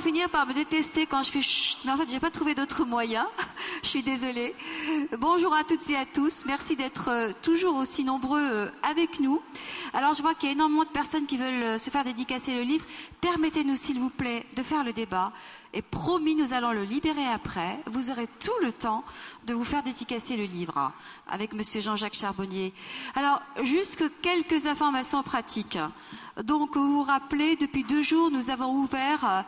finir par me détester quand je fais chut, mais en fait, j'ai pas trouvé d'autre moyen. je suis désolée. Bonjour à toutes et à tous. Merci d'être euh, toujours aussi nombreux euh, avec nous. Alors, je vois qu'il y a énormément de personnes qui veulent euh, se faire dédicacer le livre. Permettez-nous, s'il vous plaît, de faire le débat. Et promis, nous allons le libérer après. Vous aurez tout le temps de vous faire dédicacer le livre hein, avec Monsieur Jean-Jacques Charbonnier. Alors, juste quelques informations pratiques. Donc, vous vous rappelez, depuis deux jours, nous avons ouvert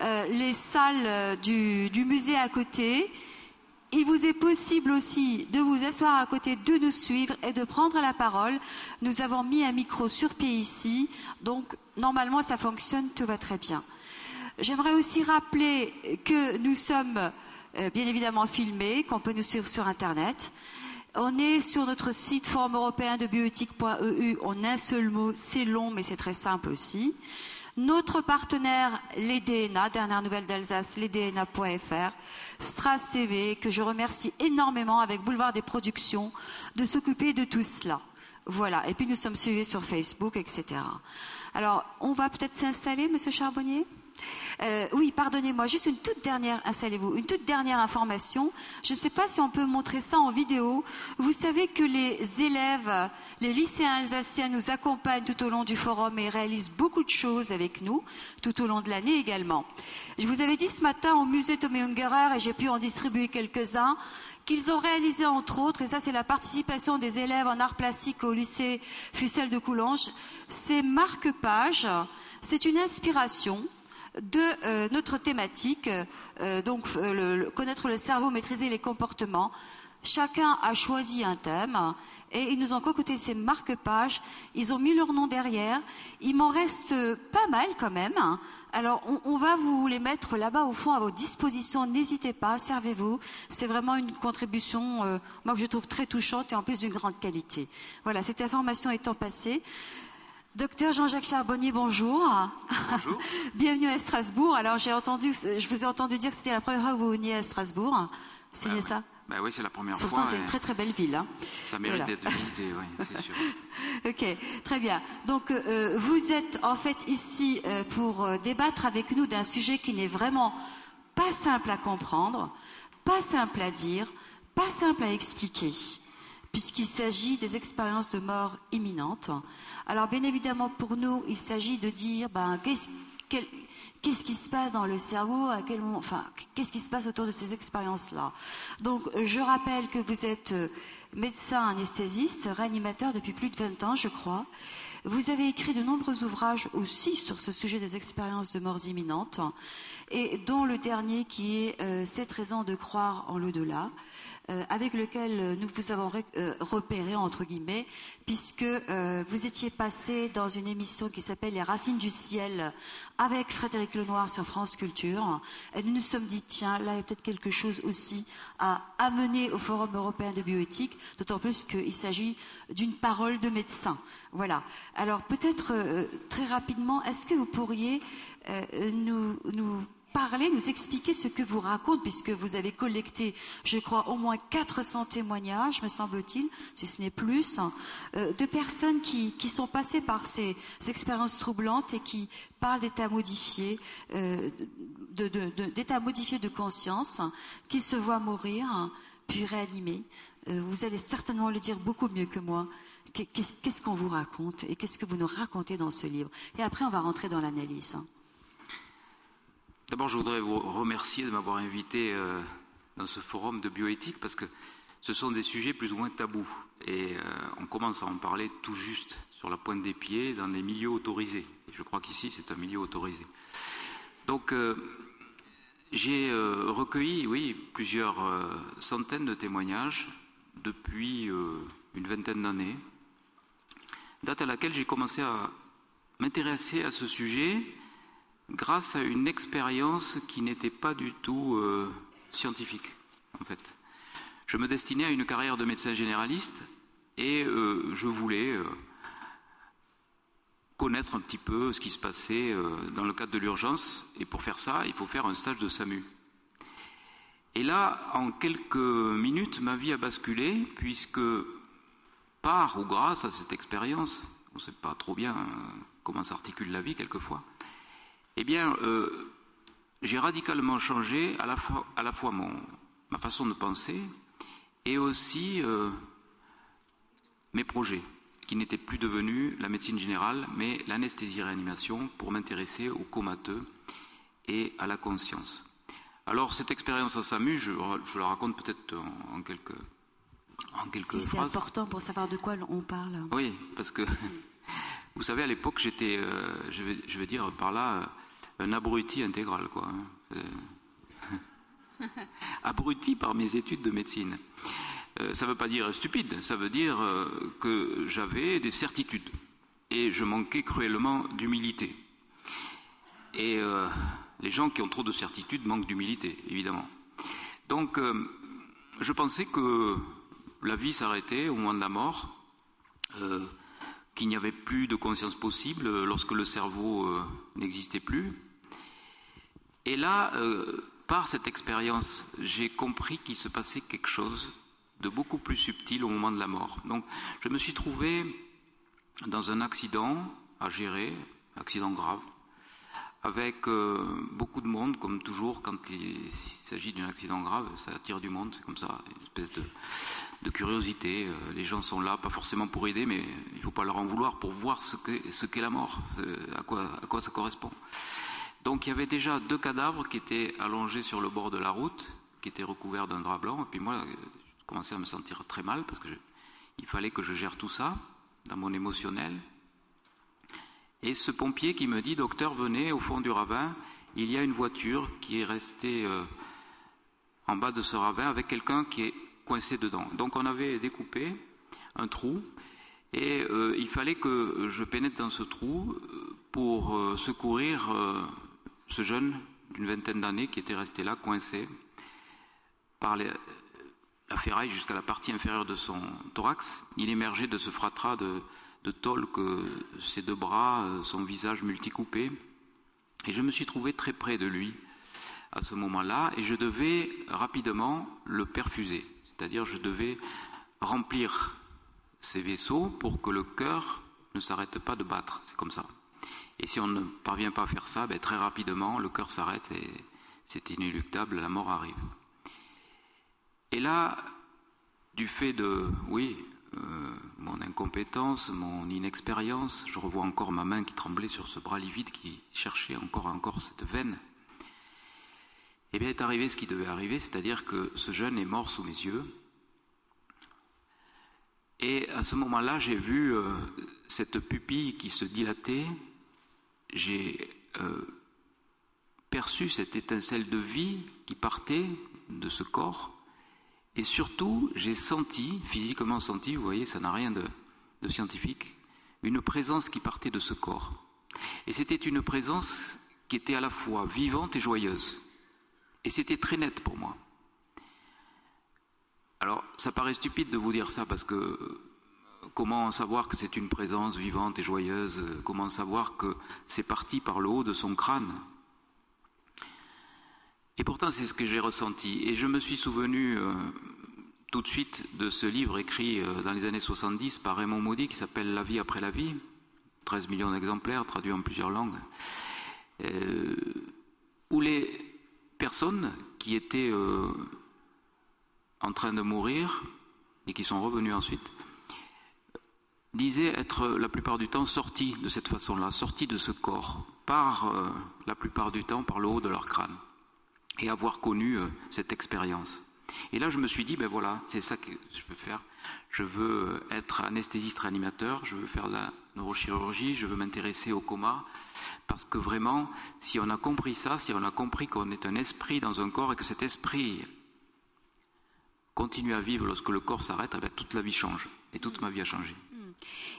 euh, les salles du, du musée à côté. Il vous est possible aussi de vous asseoir à côté, de nous suivre et de prendre la parole. Nous avons mis un micro sur pied ici, donc normalement ça fonctionne, tout va très bien. J'aimerais aussi rappeler que nous sommes euh, bien évidemment filmés, qu'on peut nous suivre sur Internet. On est sur notre site Forum européen de bioéthique.eu en un seul mot. C'est long, mais c'est très simple aussi. Notre partenaire, les DNA, dernière nouvelle d'Alsace, lesdna.fr, Stras TV, que je remercie énormément avec Boulevard des Productions de s'occuper de tout cela. Voilà. Et puis nous sommes suivis sur Facebook, etc. Alors, on va peut-être s'installer, Monsieur Charbonnier? Euh, oui, pardonnez-moi, juste une toute dernière, installez-vous, une toute dernière information. Je ne sais pas si on peut montrer ça en vidéo. Vous savez que les élèves, les lycéens alsaciens nous accompagnent tout au long du forum et réalisent beaucoup de choses avec nous, tout au long de l'année également. Je vous avais dit ce matin au musée Tomé Ungerer, et j'ai pu en distribuer quelques-uns, qu'ils ont réalisé entre autres, et ça c'est la participation des élèves en arts plastiques au lycée Fussel de Coulanges, ces marque-pages. C'est une inspiration de euh, notre thématique, euh, donc euh, le, connaître le cerveau, maîtriser les comportements. Chacun a choisi un thème et ils nous ont concocté ces marque-pages. Ils ont mis leur nom derrière. Il m'en reste pas mal quand même. Alors on, on va vous les mettre là-bas au fond à vos dispositions. N'hésitez pas, servez-vous. C'est vraiment une contribution, moi que je trouve très touchante et en plus d'une grande qualité. Voilà, cette information étant passée. Docteur Jean-Jacques Charbonnier, bonjour. Bonjour. Bienvenue à Strasbourg. Alors j'ai entendu, je vous ai entendu dire que c'était la première fois que vous veniez à Strasbourg. C'est bien ça bah oui, c'est la première Pourtant, fois. c'est une très très belle ville. Hein. Ça mérite Voilà. d'être visité, oui, c'est sûr. Ok, très bien. Donc euh, vous êtes en fait ici euh, pour euh, débattre avec nous d'un sujet qui n'est vraiment pas simple à comprendre, pas simple à dire, pas simple à expliquer, puisqu'il s'agit des expériences de mort imminentes. Alors bien évidemment pour nous, il s'agit de dire ben qu'est-ce qu'est-ce qui se passe dans le cerveau, à quel moment, enfin, qu'est-ce qui se passe autour de ces expériences-là? Donc, je rappelle que vous êtes euh, médecin anesthésiste, réanimateur depuis plus de 20 ans, je crois. Vous avez écrit de nombreux ouvrages aussi sur ce sujet des expériences de morts imminentes, et dont le dernier qui est euh, Sept raisons de croire en l'au-delà, euh, avec lequel euh, nous vous avons ré- repéré, entre guillemets, puisque vous étiez passé dans une émission qui s'appelle Les Racines du ciel avec Frédéric Lenoir sur France Culture. Et nous nous sommes dit, tiens, là, il y a peut-être quelque chose aussi à amener au Forum européen de bioéthique, d'autant plus qu'il s'agit d'une parole de médecin. Voilà. Alors, peut-être euh, très rapidement, est-ce que vous pourriez euh, nous parler, nous expliquer ce que vous raconte, puisque vous avez collecté, je crois, au moins 400 témoignages, me semble-t-il, si ce n'est plus, hein, euh, de personnes qui, qui sont passées par ces expériences troublantes et qui parlent d'états modifiés, euh, d'états modifiés de conscience, hein, qui se voient mourir, hein, puis réanimés. Euh, vous allez certainement le dire beaucoup mieux que moi. Qu'est- Qu'est-ce qu'est-ce qu'on vous raconte et qu'est-ce que vous nous racontez dans ce livre? Et après, on va rentrer dans l'analyse. D'abord, je voudrais vous remercier de m'avoir invité euh, dans ce forum de bioéthique parce que ce sont des sujets plus ou moins tabous et euh, on commence à en parler tout juste sur la pointe des pieds dans des milieux autorisés. Je crois qu'ici, c'est un milieu autorisé. Donc, euh, j'ai recueilli, oui, plusieurs centaines de témoignages depuis une vingtaine d'années, date à laquelle j'ai commencé à m'intéresser à ce sujet grâce à une expérience qui n'était pas du tout euh, scientifique, en fait. Je me destinais à une carrière de médecin généraliste et euh, je voulais euh, connaître un petit peu ce qui se passait dans le cadre de l'urgence. Et pour faire ça, il faut faire un stage de SAMU. Et là, en quelques minutes, ma vie a basculé, puisque par ou grâce à cette expérience, on ne sait pas trop bien comment s'articule la vie quelquefois, eh bien, euh, j'ai radicalement changé à la fois, à la fois mon, ma façon de penser et aussi euh, mes projets, qui n'étaient plus devenus la médecine générale, mais l'anesthésie-réanimation pour m'intéresser aux comateux et à la conscience. Alors cette expérience à SAMU, je, je la raconte peut-être en, quelques, en quelques si phrases. C'est important pour savoir de quoi on parle. Oui, parce que vous savez, à l'époque, j'étais, euh, je, je, vais, dire par là, un abruti intégral, quoi. Hein. abruti par mes études de médecine. Euh, ça ne veut pas dire stupide, ça veut dire euh, que j'avais des certitudes et je manquais cruellement d'humilité. Et euh, les gens qui ont trop de certitudes manquent d'humilité, évidemment. Donc, je pensais que la vie s'arrêtait au moment de la mort, qu'il n'y avait plus de conscience possible lorsque le cerveau n'existait plus. Et là, par cette expérience, j'ai compris qu'il se passait quelque chose de beaucoup plus subtil au moment de la mort. Donc, je me suis trouvé dans un accident à gérer, accident grave, avec euh, beaucoup de monde, comme toujours, quand il, s'agit d'un accident grave, ça attire du monde, c'est comme ça, une espèce de, curiosité. Euh, les gens sont là, pas forcément pour aider, mais il ne faut pas leur en vouloir pour voir ce qu'est, ce qu'est la mort, à quoi, à quoi ça correspond. Donc il y avait déjà deux cadavres qui étaient allongés sur le bord de la route, qui étaient recouverts d'un drap blanc, et puis moi, commençais à me sentir très mal parce que il fallait que je gère tout ça dans mon émotionnel. Et ce pompier qui me dit, docteur, venez au fond du ravin, il y a une voiture qui est restée euh, en bas de ce ravin avec quelqu'un qui est coincé dedans. Donc on avait découpé un trou et euh, il fallait que je pénètre dans ce trou euh, pour secourir ce jeune d'une vingtaine d'années qui était resté là coincé par la ferraille jusqu'à la partie inférieure de son thorax. Il émergeait de ce fratras de, tôle que ses deux bras, euh, son visage multicoupé. Et je me suis trouvé très près de lui à ce moment-là et je devais rapidement le perfuser. C'est-à-dire je devais remplir ses vaisseaux pour que le cœur ne s'arrête pas de battre. C'est comme ça. Et si on ne parvient pas à faire ça, ben, très rapidement, le cœur s'arrête et c'est inéluctable, la mort arrive. Et là, du fait de, oui, euh, mon incompétence, mon inexpérience, je revois encore ma main qui tremblait sur ce bras livide qui cherchait encore et encore cette veine. Eh bien, est arrivé ce qui devait arriver, c'est-à-dire que ce jeune est mort sous mes yeux. Et à ce moment-là, j'ai vu euh, cette pupille qui se dilatait, j'ai euh, perçu cette étincelle de vie qui partait de ce corps, et surtout, j'ai senti, physiquement senti, vous voyez, ça n'a rien de, scientifique, une présence qui partait de ce corps. Et c'était une présence qui était à la fois vivante et joyeuse. Et c'était très net pour moi. Alors, ça paraît stupide de vous dire ça parce que comment savoir que c'est une présence vivante et joyeuse? Comment savoir que c'est parti par le haut de son crâne? Et pourtant, c'est ce que j'ai ressenti. Et je me suis souvenu euh, tout de suite de ce livre écrit euh, dans les années 70 par Raymond Maudit qui s'appelle La vie après la vie, 13 millions d'exemplaires traduits en plusieurs langues, euh, où les personnes qui étaient en train de mourir et qui sont revenues ensuite disaient être la plupart du temps sorties de cette façon-là, sorties de ce corps, par la plupart du temps par le haut de leur crâne et avoir connu euh, cette expérience. Et là, je me suis dit, ben voilà, c'est ça que je veux faire. Je veux euh, être anesthésiste réanimateur, je veux faire la neurochirurgie, je veux m'intéresser au coma, parce que vraiment, si on a compris ça, si on a compris qu'on est un esprit dans un corps et que cet esprit continue à vivre lorsque le corps s'arrête, eh ben, toute la vie change. Et toute ma vie a changé.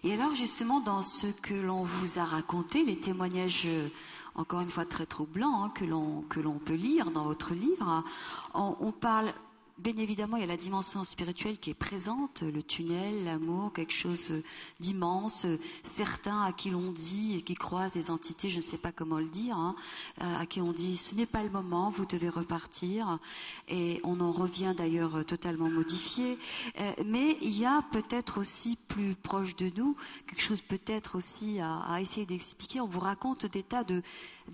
Et alors, justement, dans ce que l'on vous a raconté, les témoignages euh, encore une fois très troublant, hein, que l'on peut lire dans votre livre. On, on parle Bien évidemment, il y a la dimension spirituelle qui est présente, le tunnel, l'amour, quelque chose d'immense. Certains à qui l'on dit et qui croisent des entités, je ne sais pas comment le dire, hein, euh, à qui on dit ce n'est pas le moment, vous devez repartir. Et on en revient d'ailleurs totalement modifié. Euh, mais il y a peut-être aussi plus proche de nous quelque chose peut-être aussi à, à essayer d'expliquer. On vous raconte des tas de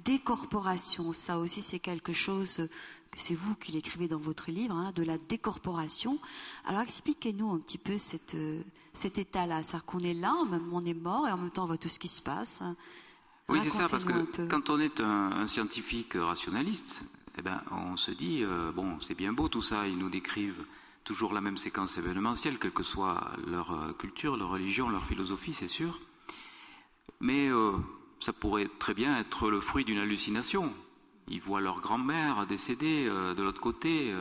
décorporation. Ça aussi, c'est quelque chose que c'est vous qui l'écrivez dans votre livre, hein, de la décorporation. Alors expliquez-nous un petit peu cette, cet état-là. C'est-à-dire qu'on est là, même on est mort, et en même temps on voit tout ce qui se passe. Oui, c'est ça, parce que quand on est un, scientifique rationaliste, eh ben, on se dit, euh, bon, c'est bien beau tout ça, ils nous décrivent toujours la même séquence événementielle, quelle que soit leur euh, culture, leur religion, leur philosophie, c'est sûr. Mais euh, ça pourrait très bien être le fruit d'une hallucination. Ils voient leur grand-mère décédée de l'autre côté,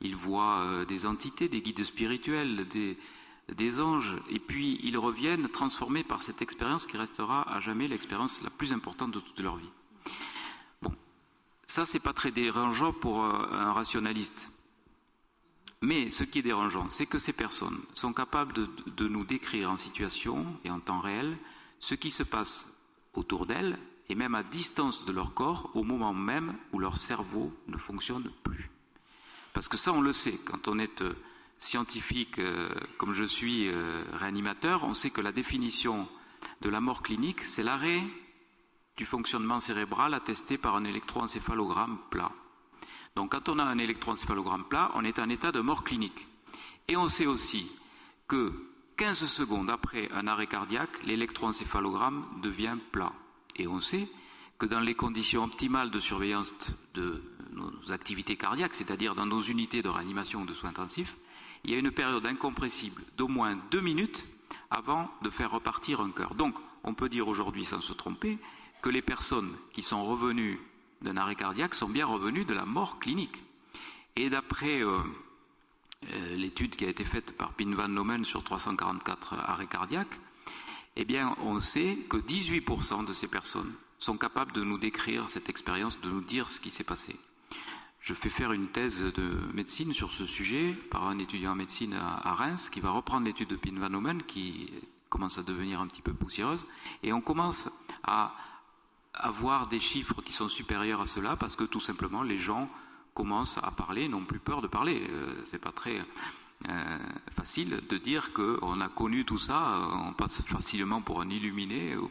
ils voient des entités, des guides spirituels, des, anges, et puis ils reviennent transformés par cette expérience qui restera à jamais l'expérience la plus importante de toute leur vie. Ça, c'est pas très dérangeant pour euh, un rationaliste. Mais ce qui est dérangeant, c'est que ces personnes sont capables de, nous décrire en situation et en temps réel ce qui se passe autour d'elles et même à distance de leur corps au moment même où leur cerveau ne fonctionne plus. Parce que ça, on le sait, quand on est euh, scientifique euh, comme je suis réanimateur, on sait que la définition de la mort clinique, c'est l'arrêt du fonctionnement cérébral attesté par un électroencéphalogramme plat. Donc quand on a un électroencéphalogramme plat, on est en état de mort clinique. Et on sait aussi que 15 secondes après un arrêt cardiaque, l'électroencéphalogramme devient plat. Et on sait que dans les conditions optimales de surveillance de nos activités cardiaques, c'est-à-dire dans nos unités de réanimation ou de soins intensifs, il y a une période incompressible d'au moins deux minutes avant de faire repartir un cœur. Donc, on peut dire aujourd'hui, sans se tromper, que les personnes qui sont revenues d'un arrêt cardiaque sont bien revenues de la mort clinique. Et d'après euh, euh, l'étude qui a été faite par Pin Van Nomen sur 344 arrêts cardiaques, eh bien, on sait que 18% de ces personnes sont capables de nous décrire cette expérience, de nous dire ce qui s'est passé. Je fais faire une thèse de médecine sur ce sujet par un étudiant en médecine à, Reims qui va reprendre l'étude de Pin Van Nomen qui commence à devenir un petit peu poussiéreuse et on commence à avoir des chiffres qui sont supérieurs à cela parce que tout simplement les gens commencent à parler, n'ont plus peur de parler. Euh, c'est pas très euh, facile de dire qu'on a connu tout ça, euh, on passe facilement pour un illuminé ou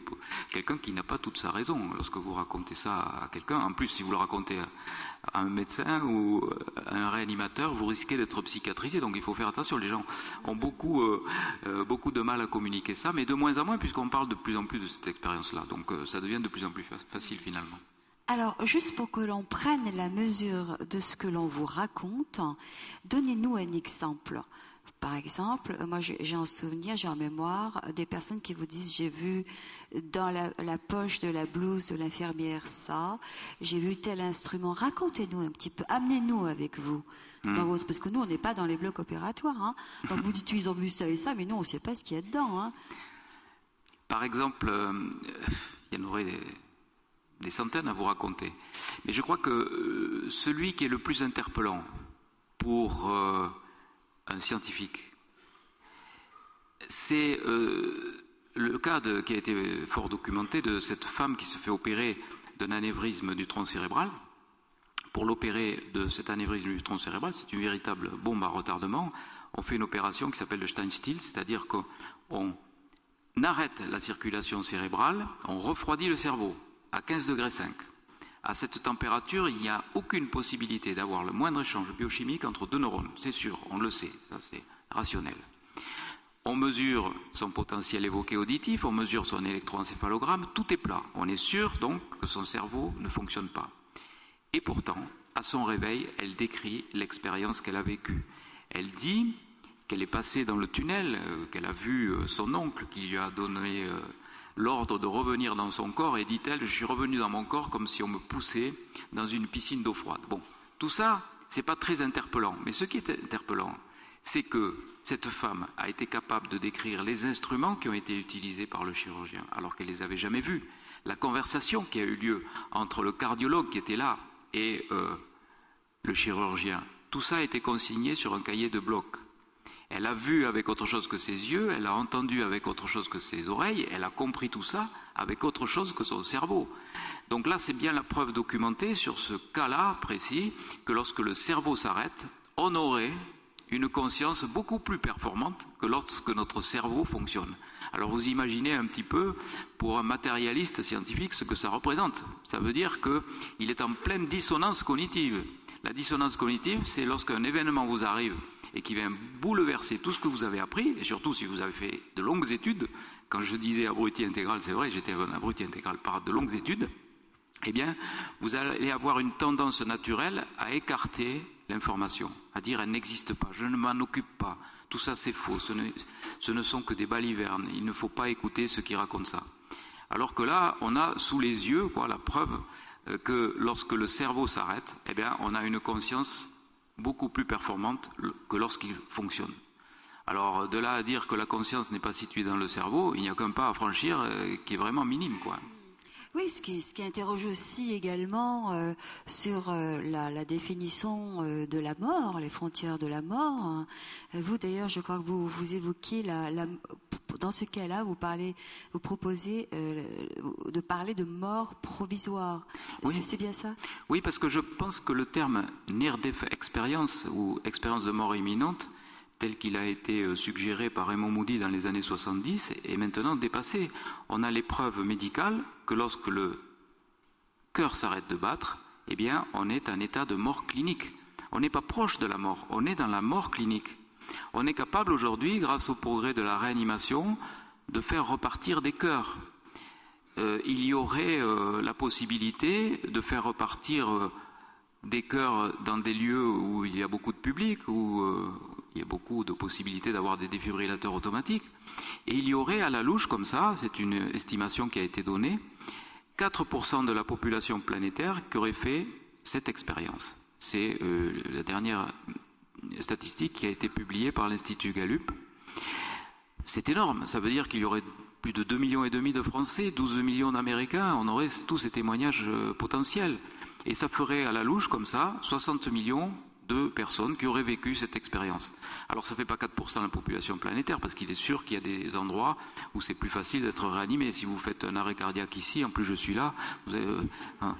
quelqu'un qui n'a pas toute sa raison. Lorsque vous racontez ça à quelqu'un, en plus si vous le racontez à un médecin ou à un réanimateur, vous risquez d'être psychiatrisé. Donc il faut faire attention. Les gens ont beaucoup, euh, beaucoup de mal à communiquer ça, mais de moins en moins puisqu'on parle de plus en plus de cette expérience-là. Donc ça devient de plus en plus facile finalement. Alors, juste pour que l'on prenne la mesure de ce que l'on vous raconte, donnez-nous un exemple. Par exemple, moi j'ai un souvenir, j'ai en mémoire des personnes qui vous disent j'ai vu dans la, poche de la blouse de l'infirmière ça, j'ai vu tel instrument. Racontez-nous un petit peu, amenez-nous avec vous. Hmm. parce que nous on n'est pas dans les blocs opératoires. Hein. Donc vous dites ils ont vu ça et ça, mais nous on ne sait pas ce qu'il y a dedans. Hein. Par exemple, euh, il y en aurait des centaines à vous raconter. Mais je crois que euh, celui qui est le plus interpellant pour euh, un scientifique, c'est euh, le cas qui a été fort documenté de cette femme qui se fait opérer d'un anévrisme du tronc cérébral. Pour l'opérer de cet anévrisme du tronc cérébral, c'est une véritable bombe à retardement. On fait une opération qui s'appelle le Steinstill, c'est-à-dire qu'on arrête la circulation cérébrale, on refroidit le cerveau à 15 degrés 5. À cette température, il n'y a aucune possibilité d'avoir le moindre échange biochimique entre deux neurones. C'est sûr, on le sait, ça c'est rationnel. On mesure son potentiel évoqué auditif, on mesure son électroencéphalogramme, tout est plat. On est sûr donc que son cerveau ne fonctionne pas. Et pourtant, à son réveil, elle décrit l'expérience qu'elle a vécue. Elle dit qu'elle est passée dans le tunnel, euh, qu'elle a vu euh, son oncle qui lui a donné euh, l'ordre de revenir dans son corps et dit-elle, je suis revenu dans mon corps comme si on me poussait dans une piscine d'eau froide. Bon, tout ça, c'est pas très interpellant. Mais ce qui est interpellant, c'est que cette femme a été capable de décrire les instruments qui ont été utilisés par le chirurgien, alors qu'elle les avait jamais vus. La conversation qui a eu lieu entre le cardiologue qui était là et euh, le chirurgien. Tout ça a été consigné sur un cahier de bloc. Elle a vu avec autre chose que ses yeux, elle a entendu avec autre chose que ses oreilles, elle a compris tout ça avec autre chose que son cerveau. Donc là, c'est bien la preuve documentée sur ce cas-là précis que lorsque le cerveau s'arrête, on aurait une conscience beaucoup plus performante que lorsque notre cerveau fonctionne. Alors vous imaginez un petit peu, pour un matérialiste scientifique, ce que ça représente. Ça veut dire qu'il est en pleine dissonance cognitive. La dissonance cognitive, c'est lorsqu'un événement vous arrive et qui vient bouleverser tout ce que vous avez appris, et surtout si vous avez fait de longues études, quand je disais abruti intégral, c'est vrai, j'étais un abruti intégral par de longues études, eh bien, vous allez avoir une tendance naturelle à écarter l'information, à dire elle n'existe pas, je ne m'en occupe pas, tout ça c'est faux, ce ne, sont que des balivernes, il ne faut pas écouter ceux qui racontent ça. Alors que là, on a sous les yeux la preuve euh, que lorsque le cerveau s'arrête, eh bien, on a une conscience beaucoup plus performante que lorsqu'il fonctionne. Alors de là à dire que la conscience n'est pas située dans le cerveau, il n'y a qu'un pas à franchir euh, qui est vraiment minime, quoi. Oui, ce qui, ce qui interroge aussi également euh, sur euh, la, la, définition euh, de la mort, les frontières de la mort. Hein. Vous, d'ailleurs, je crois que vous, vous évoquiez la, la dans ce cas-là, vous parlez, vous proposez de parler de mort provisoire. Oui. C'est bien ça? Oui, parce que je pense que le terme near death experience ou expérience de mort imminente tel qu'il a été euh, suggéré par Raymond Moody dans les années 70, est maintenant dépassé. On a l'épreuve médicale que lorsque le cœur s'arrête de battre, eh bien, on est en état de mort clinique. On n'est pas proche de la mort, on est dans la mort clinique. On est capable aujourd'hui, grâce au progrès de la réanimation, de faire repartir des cœurs. Euh, il y aurait euh, la possibilité de faire repartir des cœurs dans des lieux où il y a beaucoup de public, où il y a beaucoup de possibilités d'avoir des défibrillateurs automatiques. Et il y aurait à la louche, comme ça, c'est une estimation qui a été donnée, 4% de la population planétaire qui aurait fait cette expérience. C'est euh, la dernière statistique qui a été publiée par l'Institut Gallup. C'est énorme. Ça veut dire qu'il y aurait plus de 2 millions et demi de Français, 12 millions d'Américains. On aurait tous ces témoignages euh, potentiels. Et ça ferait à la louche, comme ça, 60 millions de personnes qui auraient vécu cette expérience. Alors ça ne fait pas 4% de la population planétaire, parce qu'il est sûr qu'il y a des endroits où c'est plus facile d'être réanimé. Si vous faites un arrêt cardiaque ici, en plus je suis là, vous avez, euh, hein,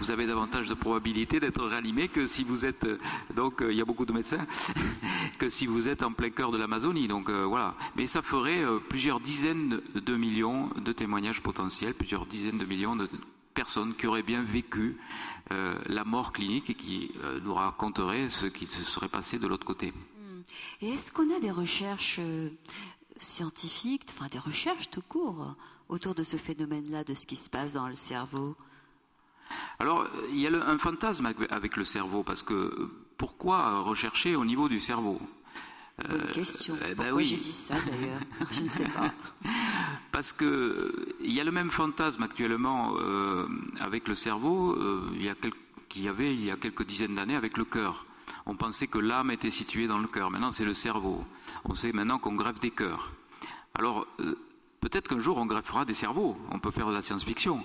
davantage de probabilité d'être réanimé que si vous êtes, euh, donc euh, il y a beaucoup de médecins, que si vous êtes en plein cœur de l'Amazonie. Donc voilà. Mais ça ferait plusieurs dizaines de millions de témoignages potentiels, plusieurs dizaines de millions de personnes qui auraient bien vécu euh, la mort clinique et qui euh, nous raconteraient ce qui se serait passé de l'autre côté. Et est-ce qu'on a des recherches euh, scientifiques, enfin des recherches tout court, autour de ce phénomène-là, de ce qui se passe dans le cerveau? Alors, il y a le, un fantasme avec, avec le cerveau, parce que pourquoi rechercher au niveau du cerveau? Bonne question. eh ben Pourquoi oui. j'ai dit ça d'ailleurs? Je ne sais pas. Parce que euh, il y a le même fantasme actuellement euh, avec le cerveau euh, il qu'il y avait il y a quelques dizaines d'années avec le cœur. On pensait que l'âme était située dans le cœur. Maintenant, c'est le cerveau. On sait maintenant qu'on greffe des cœurs. Alors, euh, peut-être qu'un jour, on greffera des cerveaux. On peut faire de la science-fiction.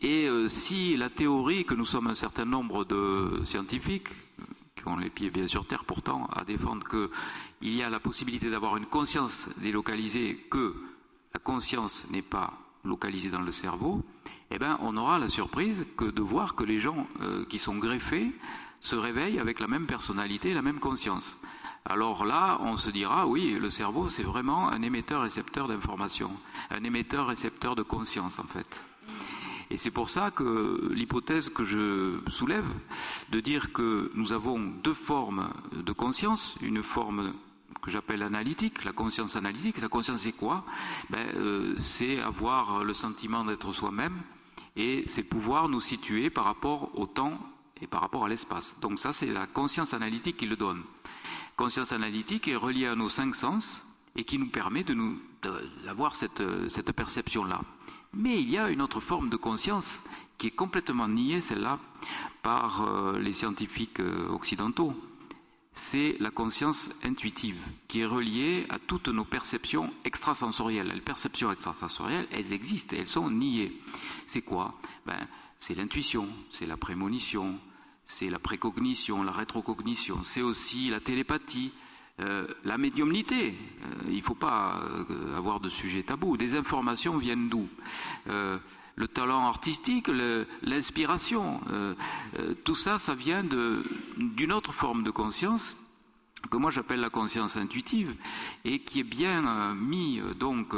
Et euh, si la théorie que nous sommes un certain nombre de scientifiques, euh, ont les pieds bien sur terre pourtant, à défendre qu'il y a la possibilité d'avoir une conscience délocalisée, que la conscience n'est pas localisée dans le cerveau, eh ben, on aura la surprise que de voir que les gens euh, qui sont greffés se réveillent avec la même personnalité, la même conscience. Alors là, on se dira, oui, le cerveau, c'est vraiment un émetteur-récepteur d'information, un émetteur-récepteur de conscience, en fait. Et c'est pour ça que l'hypothèse que je soulève, de dire que nous avons deux formes de conscience, une forme que j'appelle analytique, la conscience analytique. La conscience c'est quoi? Ben, euh, C'est avoir le sentiment d'être soi-même et c'est pouvoir nous situer par rapport au temps et par rapport à l'espace. Donc ça c'est la conscience analytique qui le donne. Conscience analytique est reliée à nos cinq sens et qui nous permet de nous d'avoir cette, cette perception-là. Mais il y a une autre forme de conscience qui est complètement niée, celle-là, par euh, les scientifiques euh, occidentaux. C'est la conscience intuitive, qui est reliée à toutes nos perceptions extrasensorielles. Les perceptions extrasensorielles, elles existent et elles sont niées. C'est quoi? Ben, C'est l'intuition, c'est la prémonition, c'est la précognition, la rétrocognition, c'est aussi la télépathie, euh, la médiumnité, euh, il ne faut pas euh, avoir de sujet tabou. Des informations viennent d'où? Le talent artistique, l'inspiration, tout ça, ça vient d'une autre forme de conscience que moi j'appelle la conscience intuitive et qui est bien mis donc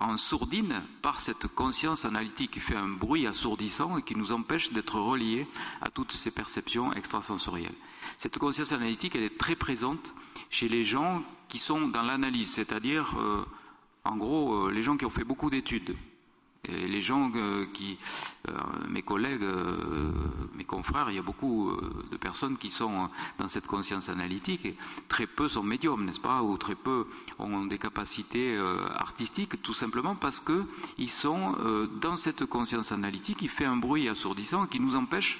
en sourdine par cette conscience analytique qui fait un bruit assourdissant et qui nous empêche d'être reliés à toutes ces perceptions extrasensorielles. Cette conscience analytique, est très présente chez les gens qui sont dans l'analyse, c'est-à-dire, en gros, les gens qui ont fait beaucoup d'études, les gens euh, qui, euh, mes collègues, euh, mes confrères, il y a beaucoup de personnes qui sont dans cette conscience analytique et très peu sont médiums, n'est-ce pas, ou très peu ont des capacités artistiques, tout simplement parce qu'ils sont dans cette conscience analytique qui fait un bruit assourdissant qui nous empêche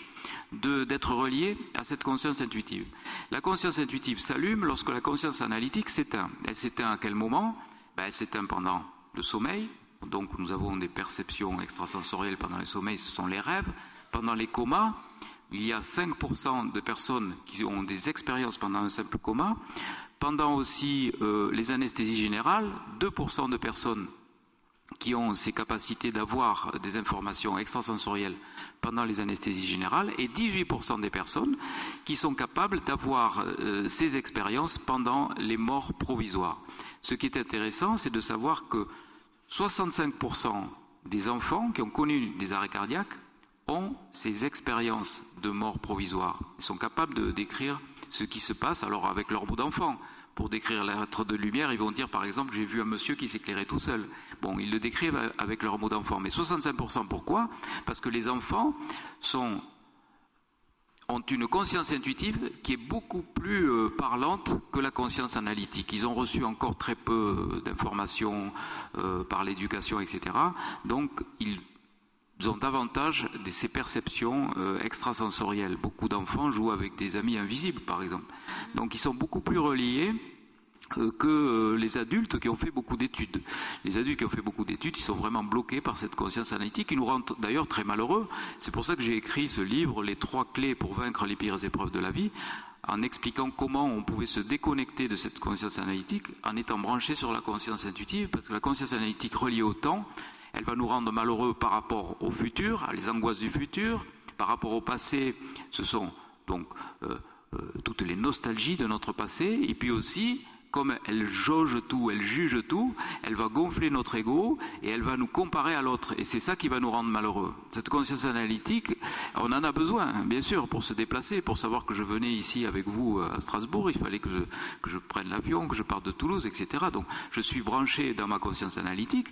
d'être reliés à cette conscience intuitive. La conscience intuitive s'allume lorsque la conscience analytique s'éteint. Elle s'éteint à quel moment? Ben, Elle s'éteint pendant le sommeil, donc nous avons des perceptions extrasensorielles pendant les sommeils, ce sont les rêves. Pendant les comas, il y a 5% de personnes qui ont des expériences pendant un simple coma. Pendant aussi euh, les anesthésies générales, 2% de personnes qui ont ces capacités d'avoir des informations extrasensorielles pendant les anesthésies générales et 18% des personnes qui sont capables d'avoir euh, ces expériences pendant les morts provisoires. Ce qui est intéressant, c'est de savoir que 65% des enfants qui ont connu des arrêts cardiaques ont ces expériences de mort provisoire. Ils sont capables de décrire ce qui se passe alors avec leur bout d'enfant. Pour décrire l'être de lumière, ils vont dire par exemple j'ai vu un monsieur qui s'éclairait tout seul. Bon, ils le décrivent avec leur mot d'enfant. Mais 65% pourquoi? Parce que les enfants sont ont une conscience intuitive qui est beaucoup plus euh, parlante que la conscience analytique. Ils ont reçu encore très peu euh, d'informations euh, par l'éducation, etc. Donc, ils ont davantage de ces perceptions extrasensorielles. Beaucoup d'enfants jouent avec des amis invisibles, par exemple. Donc, ils sont beaucoup plus reliés que euh, les adultes qui ont fait beaucoup d'études. Les adultes qui ont fait beaucoup d'études, ils sont vraiment bloqués par cette conscience analytique qui nous rend d'ailleurs très malheureux. C'est pour ça que j'ai écrit ce livre, Les trois clés pour vaincre les pires épreuves de la vie, en expliquant comment on pouvait se déconnecter de cette conscience analytique en étant branché sur la conscience intuitive, parce que la conscience analytique reliée au temps, elle va nous rendre malheureux par rapport au futur, à les angoisses du futur, par rapport au passé, ce sont donc euh, toutes les nostalgies de notre passé, et puis aussi comme elle jauge tout, elle juge tout, elle va gonfler notre ego et elle va nous comparer à l'autre. Et c'est ça qui va nous rendre malheureux. Cette conscience analytique, on en a besoin, bien sûr, pour se déplacer, pour savoir que je venais ici avec vous à Strasbourg, il fallait que je, que je prenne l'avion, que je parte de Toulouse, etc. Donc je suis branché dans ma conscience analytique,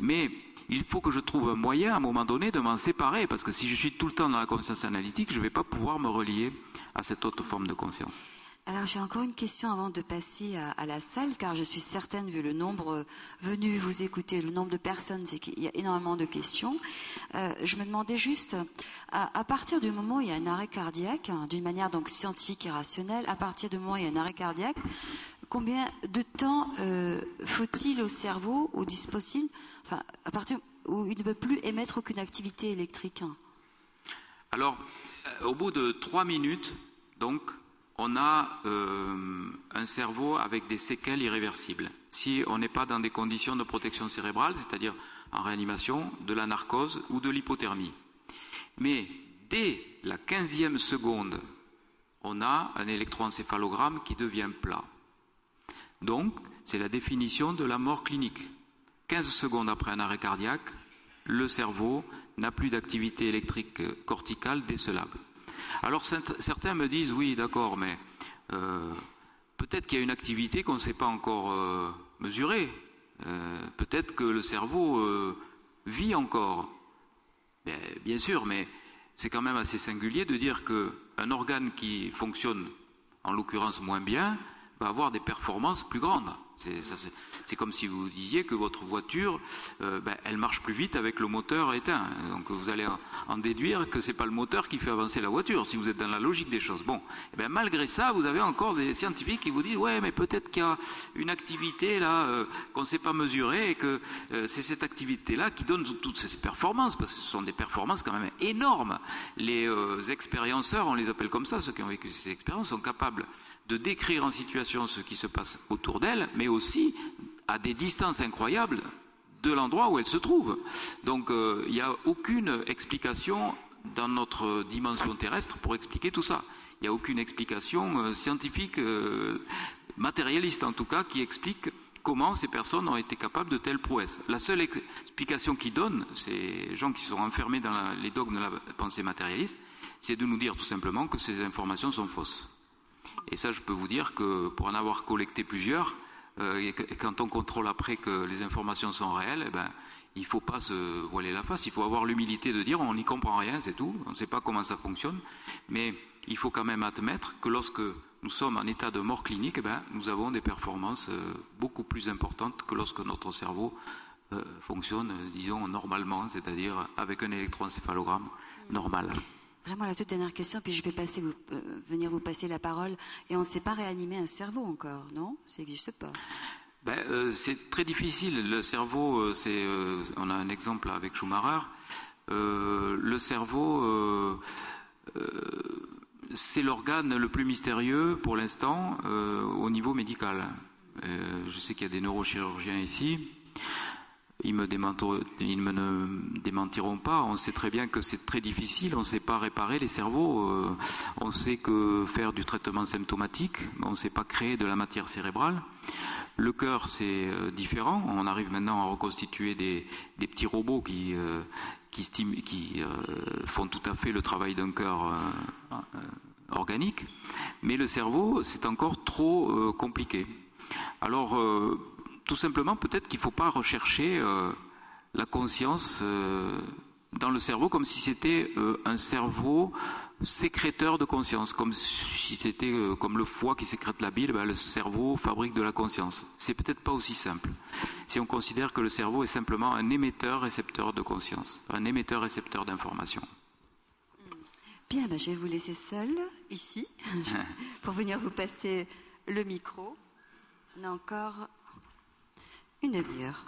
mais il faut que je trouve un moyen à un moment donné de m'en séparer, parce que si je suis tout le temps dans la conscience analytique, je ne vais pas pouvoir me relier à cette autre forme de conscience. Alors j'ai encore une question avant de passer à, la salle, car je suis certaine, vu le nombre venu vous écouter, le nombre de personnes, c'est qu'il y a énormément de questions. Euh, je me demandais juste, à, partir du moment où il y a un arrêt cardiaque, hein, d'une manière donc scientifique et rationnelle, à partir du moment où il y a un arrêt cardiaque, combien de temps euh, faut-il au cerveau, au dispositif, enfin à partir où il ne peut plus émettre aucune activité électrique Alors, euh, au bout de trois minutes, donc, on a euh, un cerveau avec des séquelles irréversibles. Si on n'est pas dans des conditions de protection cérébrale, c'est-à-dire en réanimation, de la narcose ou de l'hypothermie. Mais dès la quinzième seconde, on a un électroencéphalogramme qui devient plat. Donc, c'est la définition de la mort clinique. 15 secondes après un arrêt cardiaque, le cerveau n'a plus d'activité électrique corticale décelable. Alors certains me disent oui, d'accord, mais euh, peut-être qu'il y a une activité qu'on ne sait pas encore euh, mesurer. Euh, peut-être que le cerveau vit encore. bien sûr, mais c'est quand même assez singulier de dire qu'un organe qui fonctionne, en l'occurrence moins bien, va avoir des performances plus grandes. C'est comme si vous disiez que votre voiture, euh, ben, elle marche plus vite avec le moteur éteint. Donc vous allez en, déduire que c'est pas le moteur qui fait avancer la voiture, si vous êtes dans la logique des choses. Bon, et eh ben, malgré ça, vous avez encore des scientifiques qui vous disent ouais, mais peut-être qu'il y a une activité là euh, qu'on ne sait pas mesurer et que euh, c'est cette activité-là qui donne toutes ces performances, parce que ce sont des performances quand même énormes. Les expérienceurs, on les appelle comme ça, ceux qui ont vécu ces expériences, sont capables de décrire en situation ce qui se passe autour d'elle, mais aussi à des distances incroyables de l'endroit où elle se trouve. Donc euh, il n'y a aucune explication dans notre dimension terrestre pour expliquer tout ça. Il n'y a aucune explication scientifique, matérialiste en tout cas, qui explique comment ces personnes ont été capables de telles prouesses. La seule explication qu'ils donnent, ces gens qui sont enfermés dans les dogmes de la pensée matérialiste, c'est de nous dire tout simplement que ces informations sont fausses. Et ça, je peux vous dire que pour en avoir collecté plusieurs, euh, et, quand on contrôle après que les informations sont réelles, eh ben, il ne faut pas se voiler la face, il faut avoir l'humilité de dire on n'y comprend rien, c'est tout, on ne sait pas comment ça fonctionne, mais il faut quand même admettre que lorsque nous sommes en état de mort clinique, eh ben, nous avons des performances euh, beaucoup plus importantes que lorsque notre cerveau euh, fonctionne, disons, normalement, c'est-à-dire avec un électroencéphalogramme normal. Vraiment la toute dernière question, puis je vais euh, venir vous passer la parole. Et on ne sait pas réanimer un cerveau encore, non? Ça n'existe pas. Ben, c'est très difficile. Le cerveau, c'est, on a un exemple avec Schumacher. le cerveau c'est l'organe le plus mystérieux pour l'instant euh, au niveau médical. Euh, je sais qu'il y a des neurochirurgiens ici. Ils me, me démentiront pas. On sait très bien que c'est très difficile. On ne sait pas réparer les cerveaux. Euh, on sait que faire du traitement symptomatique. On ne sait pas créer de la matière cérébrale. Le cœur, c'est différent. On arrive maintenant à reconstituer des, petits robots qui, qui, euh, font tout à fait le travail d'un cœur euh, euh, organique, mais le cerveau, c'est encore trop compliqué. Alors, tout simplement, peut-être qu'il ne faut pas rechercher la conscience dans le cerveau comme si c'était un cerveau sécréteur de conscience, comme si c'était euh, comme le foie qui sécrète la bile, ben, le cerveau fabrique de la conscience. C'est peut-être pas aussi simple. Si on considère que le cerveau est simplement un émetteur-récepteur de conscience, un émetteur-récepteur d'information. Bien, ben, je vais vous laisser seul ici pour venir vous passer le micro. On a encore une demi-heure.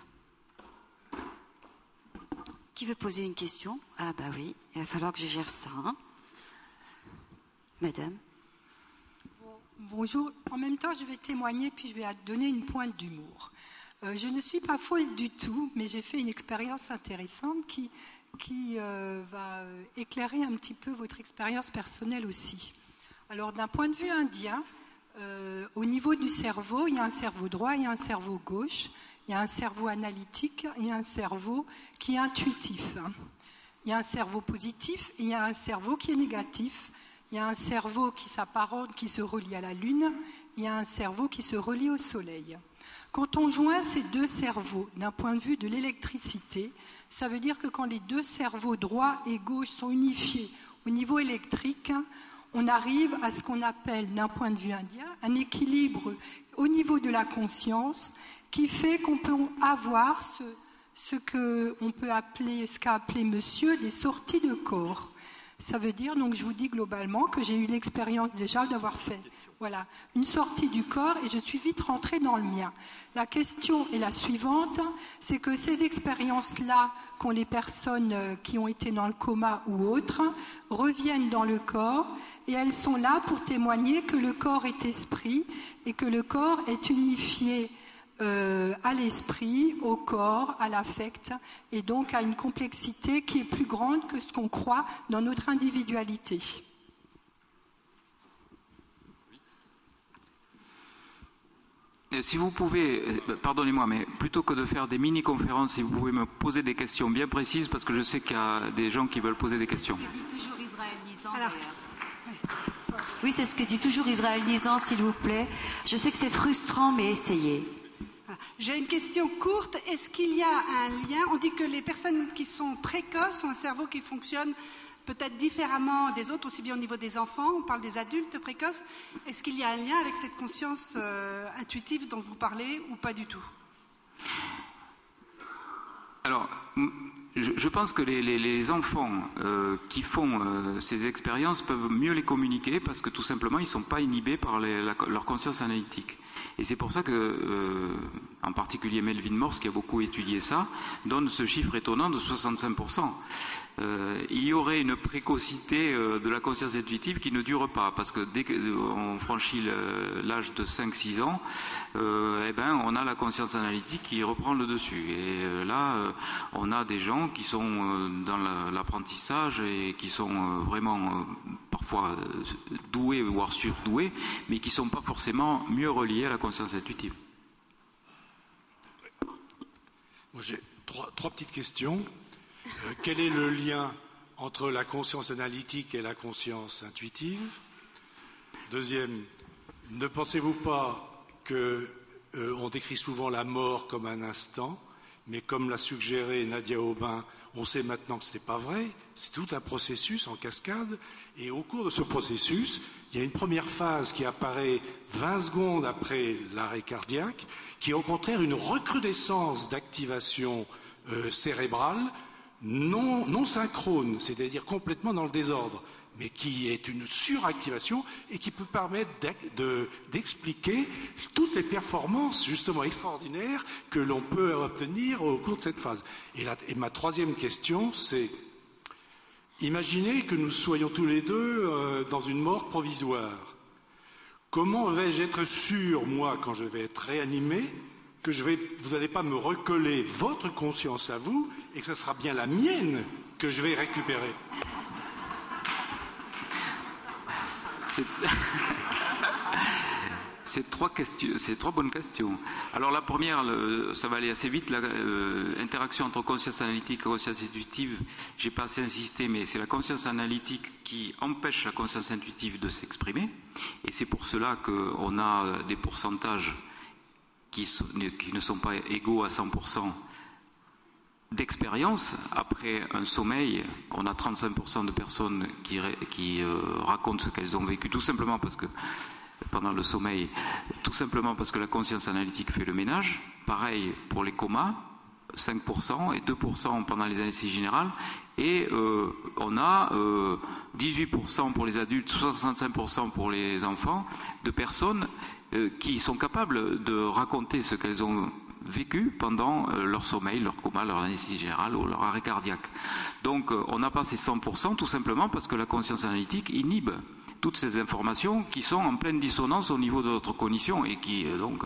Qui veut poser une question? Ah bah oui, il va falloir que je gère ça. Hein. Madame. bonjour. En même temps, je vais témoigner puis je vais donner une pointe d'humour. Euh, je ne suis pas folle du tout, mais j'ai fait une expérience intéressante qui, euh, va euh, éclairer un petit peu votre expérience personnelle aussi. Alors, d'un point de vue indien, au niveau du cerveau, il y a un cerveau droit, a un cerveau gauche, il y a un cerveau analytique et un cerveau qui est intuitif. Il y a un cerveau positif et il y a un cerveau qui est négatif il y a un cerveau qui s'apparente, qui se relie à la Lune, il y a un cerveau qui se relie au Soleil. Quand on joint ces deux cerveaux d'un point de vue de l'électricité, ça veut dire que quand les deux cerveaux droit et gauche sont unifiés au niveau électrique, on arrive à ce qu'on appelle, d'un point de vue indien, un équilibre au niveau de la conscience qui fait qu'on peut avoir ce, ce peut appeler, ce qu'a appelé monsieur des sorties de corps. Ça veut dire, donc je vous dis globalement que j'ai eu l'expérience déjà d'avoir fait voilà, une sortie du corps et je suis vite rentrée dans le mien. La question est la suivante, c'est que ces expériences-là qu'ont les personnes euh, qui ont été dans le coma ou autres reviennent dans le corps et elles sont là pour témoigner que le corps est esprit et que le corps est unifié euh, à l'esprit, au corps, à l'affect, et donc à une complexité qui est plus grande que ce qu'on croit dans notre individualité. Si vous pouvez, euh, pardonnez-moi, mais plutôt que de faire des mini-conférences, si vous pouvez me poser des questions bien précises, parce que je sais qu'il y a des gens qui veulent poser des questions. Oui, c'est ce que dit toujours Israël Nizan, s'il vous plaît. Je sais que c'est frustrant, mais essayez. J'ai une question courte. Est-ce qu'il y a un lien? On dit que les personnes qui sont précoces ont un cerveau qui fonctionne peut-être différemment des autres, aussi bien au niveau des enfants, on parle des adultes précoces. Est-ce qu'il y a un lien avec cette conscience euh, intuitive dont vous parlez ou pas du tout? Alors, je, pense que les, enfants euh, qui font euh, ces expériences peuvent mieux les communiquer parce que tout simplement ils ne sont pas inhibés par leur conscience analytique. Et c'est pour ça que, euh, en particulier Melvin Morse, qui a beaucoup étudié ça, donne ce chiffre étonnant de 65%. Euh, il y aurait une précocité euh, de la conscience intuitive qui ne dure pas, parce que dès qu'on franchit l'âge de 5-6 ans, eh ben, on a la conscience analytique qui reprend le dessus. Et là, on a des gens qui sont dans l'apprentissage et qui sont vraiment parfois doués, voire surdoués, mais qui ne sont pas forcément mieux reliés à la conscience intuitive. J'ai trois, petites questions. Quel est le lien entre la conscience analytique et la conscience intuitive? Deuxième, ne pensez-vous pas qu'on décrit souvent la mort comme un instant mais comme l'a suggéré Nadia Aubin, on sait maintenant que ce n'est pas vrai, c'est tout un processus en cascade, et au cours de ce processus, il y a une première phase qui apparaît 20 secondes après l'arrêt cardiaque, qui est au contraire une recrudescence d'activation euh, cérébrale non synchrone, c'est-à-dire complètement dans le désordre mais qui est une suractivation et qui peut permettre d'expliquer toutes les performances justement extraordinaires que l'on peut obtenir au cours de cette phase. Et, ma troisième question, c'est imaginez que nous soyons tous les deux euh, dans une mort provisoire. Comment vais-je être sûr, moi, quand je vais être réanimé, que vous n'allez pas me recoller votre conscience à vous et que ce sera bien la mienne que je vais récupérer. C'est trois, bonnes questions. Alors la première, ça va aller assez vite, l'interaction euh, entre conscience analytique et conscience intuitive, j'ai pas assez insisté, mais c'est la conscience analytique qui empêche la conscience intuitive de s'exprimer, et c'est pour cela qu'on a des pourcentages qui, ne sont pas égaux à 100% d'expérience, après un sommeil, on a 35% de personnes qui, euh, racontent ce qu'elles ont vécu, tout simplement parce que pendant le sommeil, tout simplement parce que la conscience analytique fait le ménage. Pareil pour les comas, 5% et 2% pendant les anesthésies générales. Et euh, on a euh, 18% pour les adultes, 65% pour les enfants, de personnes euh, qui sont capables de raconter ce qu'elles ont vécu pendant euh, leur sommeil, leur coma, leur anesthésie générale ou leur arrêt cardiaque. Donc euh, on n'a pas ces 100% tout simplement parce que la conscience analytique inhibe toutes ces informations qui sont en pleine dissonance au niveau de notre cognition et qui euh, donc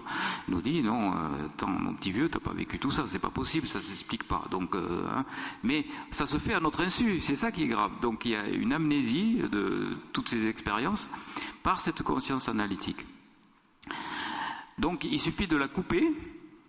nous dit non, attends mon petit vieux, t'as pas vécu tout ça, c'est pas possible, ça s'explique pas. Donc, hein, mais ça se fait à notre insu, c'est ça qui est grave. Donc il y a une amnésie de toutes ces expériences par cette conscience analytique. Donc il suffit de la couper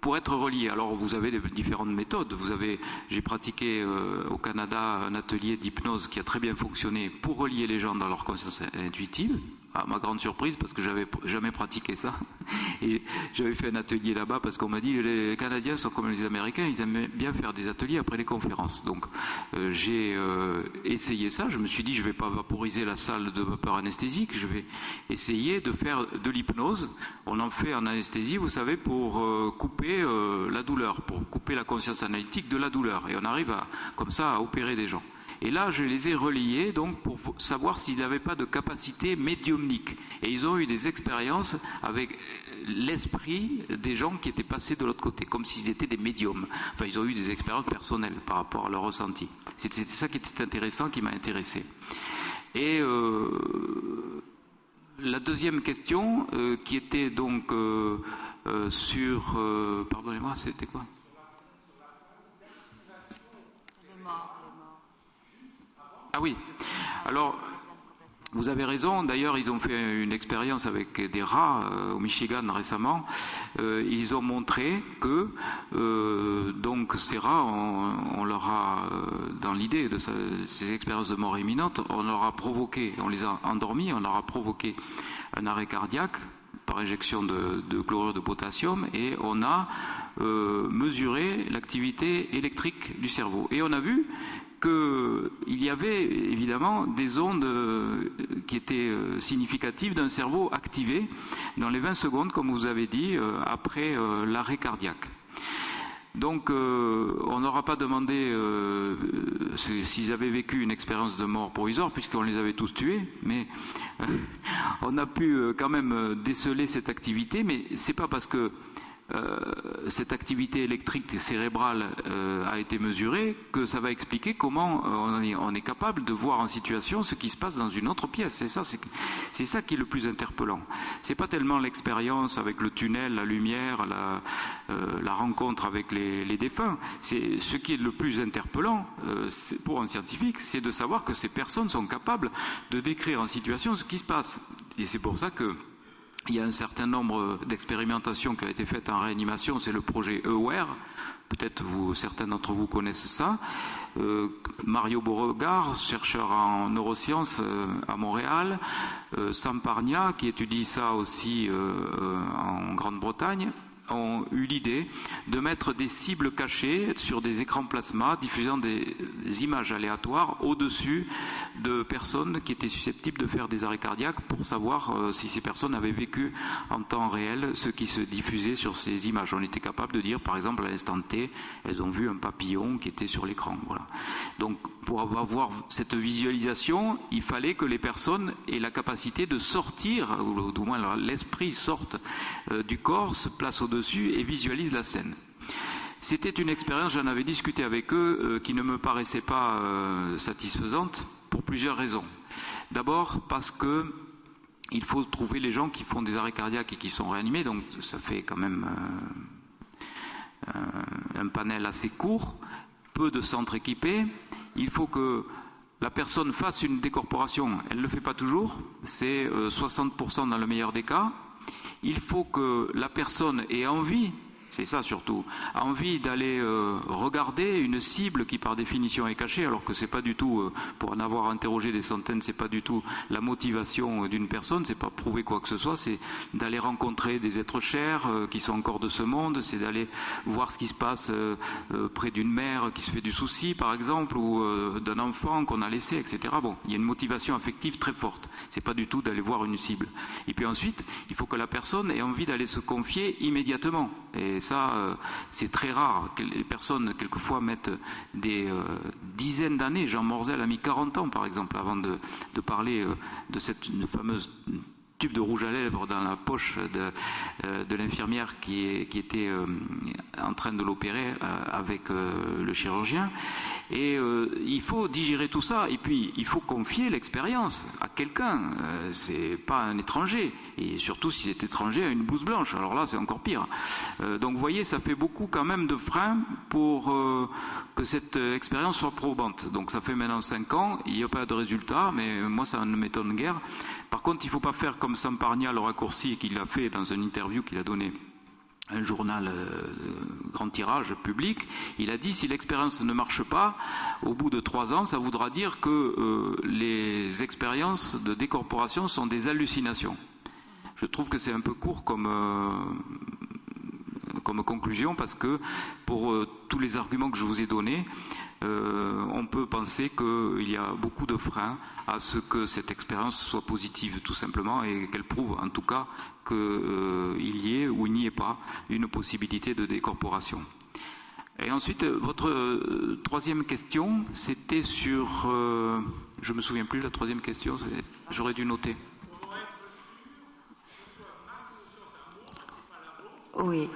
pour être relié. Alors vous avez différentes méthodes. Vous avez, j'ai pratiqué euh, au Canada un atelier d'hypnose qui a très bien fonctionné pour relier les gens dans leur conscience intuitive à ma grande surprise, parce que j'avais jamais pratiqué ça. Et j'avais fait un atelier là-bas parce qu'on m'a dit les Canadiens sont comme les Américains, ils aiment bien faire des ateliers après les conférences. Donc euh, j'ai euh, essayé ça. Je me suis dit je vais pas vaporiser la salle de vapeur anesthésique, je vais essayer de faire de l'hypnose. On en fait en anesthésie, vous savez, pour euh, couper la douleur, pour couper la conscience analytique de la douleur. Et on arrive à, comme ça à opérer des gens. Et là, je les ai reliés donc pour savoir s'ils n'avaient pas de capacité médiumnique. Et ils ont eu des expériences avec euh, l'esprit des gens qui étaient passés de l'autre côté, comme s'ils étaient des médiums. Enfin, ils ont eu des expériences personnelles par rapport à leur ressenti. C'était ça qui était intéressant, qui m'a intéressé. Et euh, la deuxième question, euh, qui était donc sur, pardonnez-moi, c'était quoi? Ah oui. Alors, vous avez raison. D'ailleurs, ils ont fait une expérience avec des rats euh, au Michigan récemment. Euh, ils ont montré que euh, donc ces rats, on, leur a, dans l'idée de ces expériences de mort imminente, on leur a provoqué, on les a endormis, on leur a provoqué un arrêt cardiaque par injection de, de chlorure de potassium et on a mesuré l'activité électrique du cerveau. Et on a vu qu'il y avait évidemment des ondes euh, qui étaient euh, significatives d'un cerveau activé dans les 20 secondes, comme vous avez dit, euh, après l'arrêt cardiaque. Donc, on n'aura pas demandé s'ils avaient vécu une expérience de mort provisoire, puisqu'on les avait tous tués, mais on a pu quand même déceler cette activité. Mais c'est pas parce que cette activité électrique cérébrale euh, a été mesurée, que ça va expliquer comment euh, on est, capable de voir en situation ce qui se passe dans une autre pièce. C'est ça, c'est ça qui est le plus interpellant. C'est pas tellement l'expérience avec le tunnel, la lumière, la, rencontre avec les, les défunts. C'est ce qui est le plus interpellant pour un scientifique, c'est de savoir que ces personnes sont capables de décrire en situation ce qui se passe. Et c'est pour ça que il y a un certain nombre d'expérimentations qui ont été faites en réanimation, c'est le projet EWARE. Peut-être vous, certains d'entre vous connaissent ça. Euh, Mario Beauregard, chercheur en neurosciences euh, à Montréal, euh, Sam Parnia, qui étudie ça aussi en Grande-Bretagne, ont eu l'idée de mettre des cibles cachées sur des écrans plasma diffusant des, images aléatoires au-dessus de personnes qui étaient susceptibles de faire des arrêts cardiaques pour savoir euh, si ces personnes avaient vécu en temps réel ce qui se diffusait sur ces images. On était capable de dire, par exemple, à l'instant T, elles ont vu un papillon qui était sur l'écran. Donc, pour avoir cette visualisation, il fallait que les personnes aient la capacité de sortir, ou du moins l'esprit sorte euh, du corps, se place au dessus et visualise la scène. C'était une expérience, j'en avais discuté avec eux, euh, qui ne me paraissait pas euh, satisfaisante pour plusieurs raisons. D'abord parce que il faut trouver les gens qui font des arrêts cardiaques et qui sont réanimés, donc ça fait quand même un panel assez court, peu de centres équipés. Il faut que la personne fasse une décorporation, elle ne le fait pas toujours, c'est 60% dans le meilleur des cas, il faut que la personne ait envie c'est ça surtout, envie d'aller euh, regarder une cible qui par définition est cachée, alors que c'est pas du tout, euh, pour en avoir interrogé des centaines, c'est pas du tout la motivation d'une personne, c'est pas prouver quoi que ce soit, c'est d'aller rencontrer des êtres chers euh, qui sont encore de ce monde, c'est d'aller voir ce qui se passe près d'une mère qui se fait du souci, par exemple, ou d'un enfant qu'on a laissé, etc. Bon, il y a une motivation affective très forte. C'est pas du tout d'aller voir une cible. Et puis ensuite, il faut que la personne ait envie d'aller se confier immédiatement. Ça, euh, c'est très rare. Les personnes, quelquefois, mettent des euh, dizaines d'années. Jean Morzel a mis 40 ans, par exemple, avant de, parler euh, de cette fameuse tube de rouge à lèvres dans la poche de, l'infirmière qui, était en train de l'opérer avec le chirurgien. Et il faut digérer tout ça. Et puis, il faut confier l'expérience à quelqu'un. c'est pas un étranger. Et surtout, s'il est étranger, à une blouse blanche. Alors là, c'est encore pire. donc, vous voyez, ça fait beaucoup quand même de freins pour que cette expérience soit probante. Donc, ça fait maintenant cinq ans. Il n'y a pas de résultat, mais moi, ça ne m'étonne guère. Par contre, il ne faut pas faire comme Samparnia le raccourci qu'il a fait dans une interview qu'il a donné un journal euh, grand tirage public, il a dit si l'expérience ne marche pas, au bout de trois ans, ça voudra dire que euh, les expériences de décorporation sont des hallucinations. Je trouve que c'est un peu court comme, euh, comme conclusion parce que pour tous les arguments que je vous ai donnés, euh, on peut penser qu'il y a beaucoup de freins à ce que cette expérience soit positive, tout simplement, et qu'elle prouve en tout cas qu'il euh, y ait ou n'y ait pas une possibilité de décorporation. Et ensuite, votre euh, troisième question, c'était sur. je me souviens plus, la troisième question, j'aurais dû noter. Oui.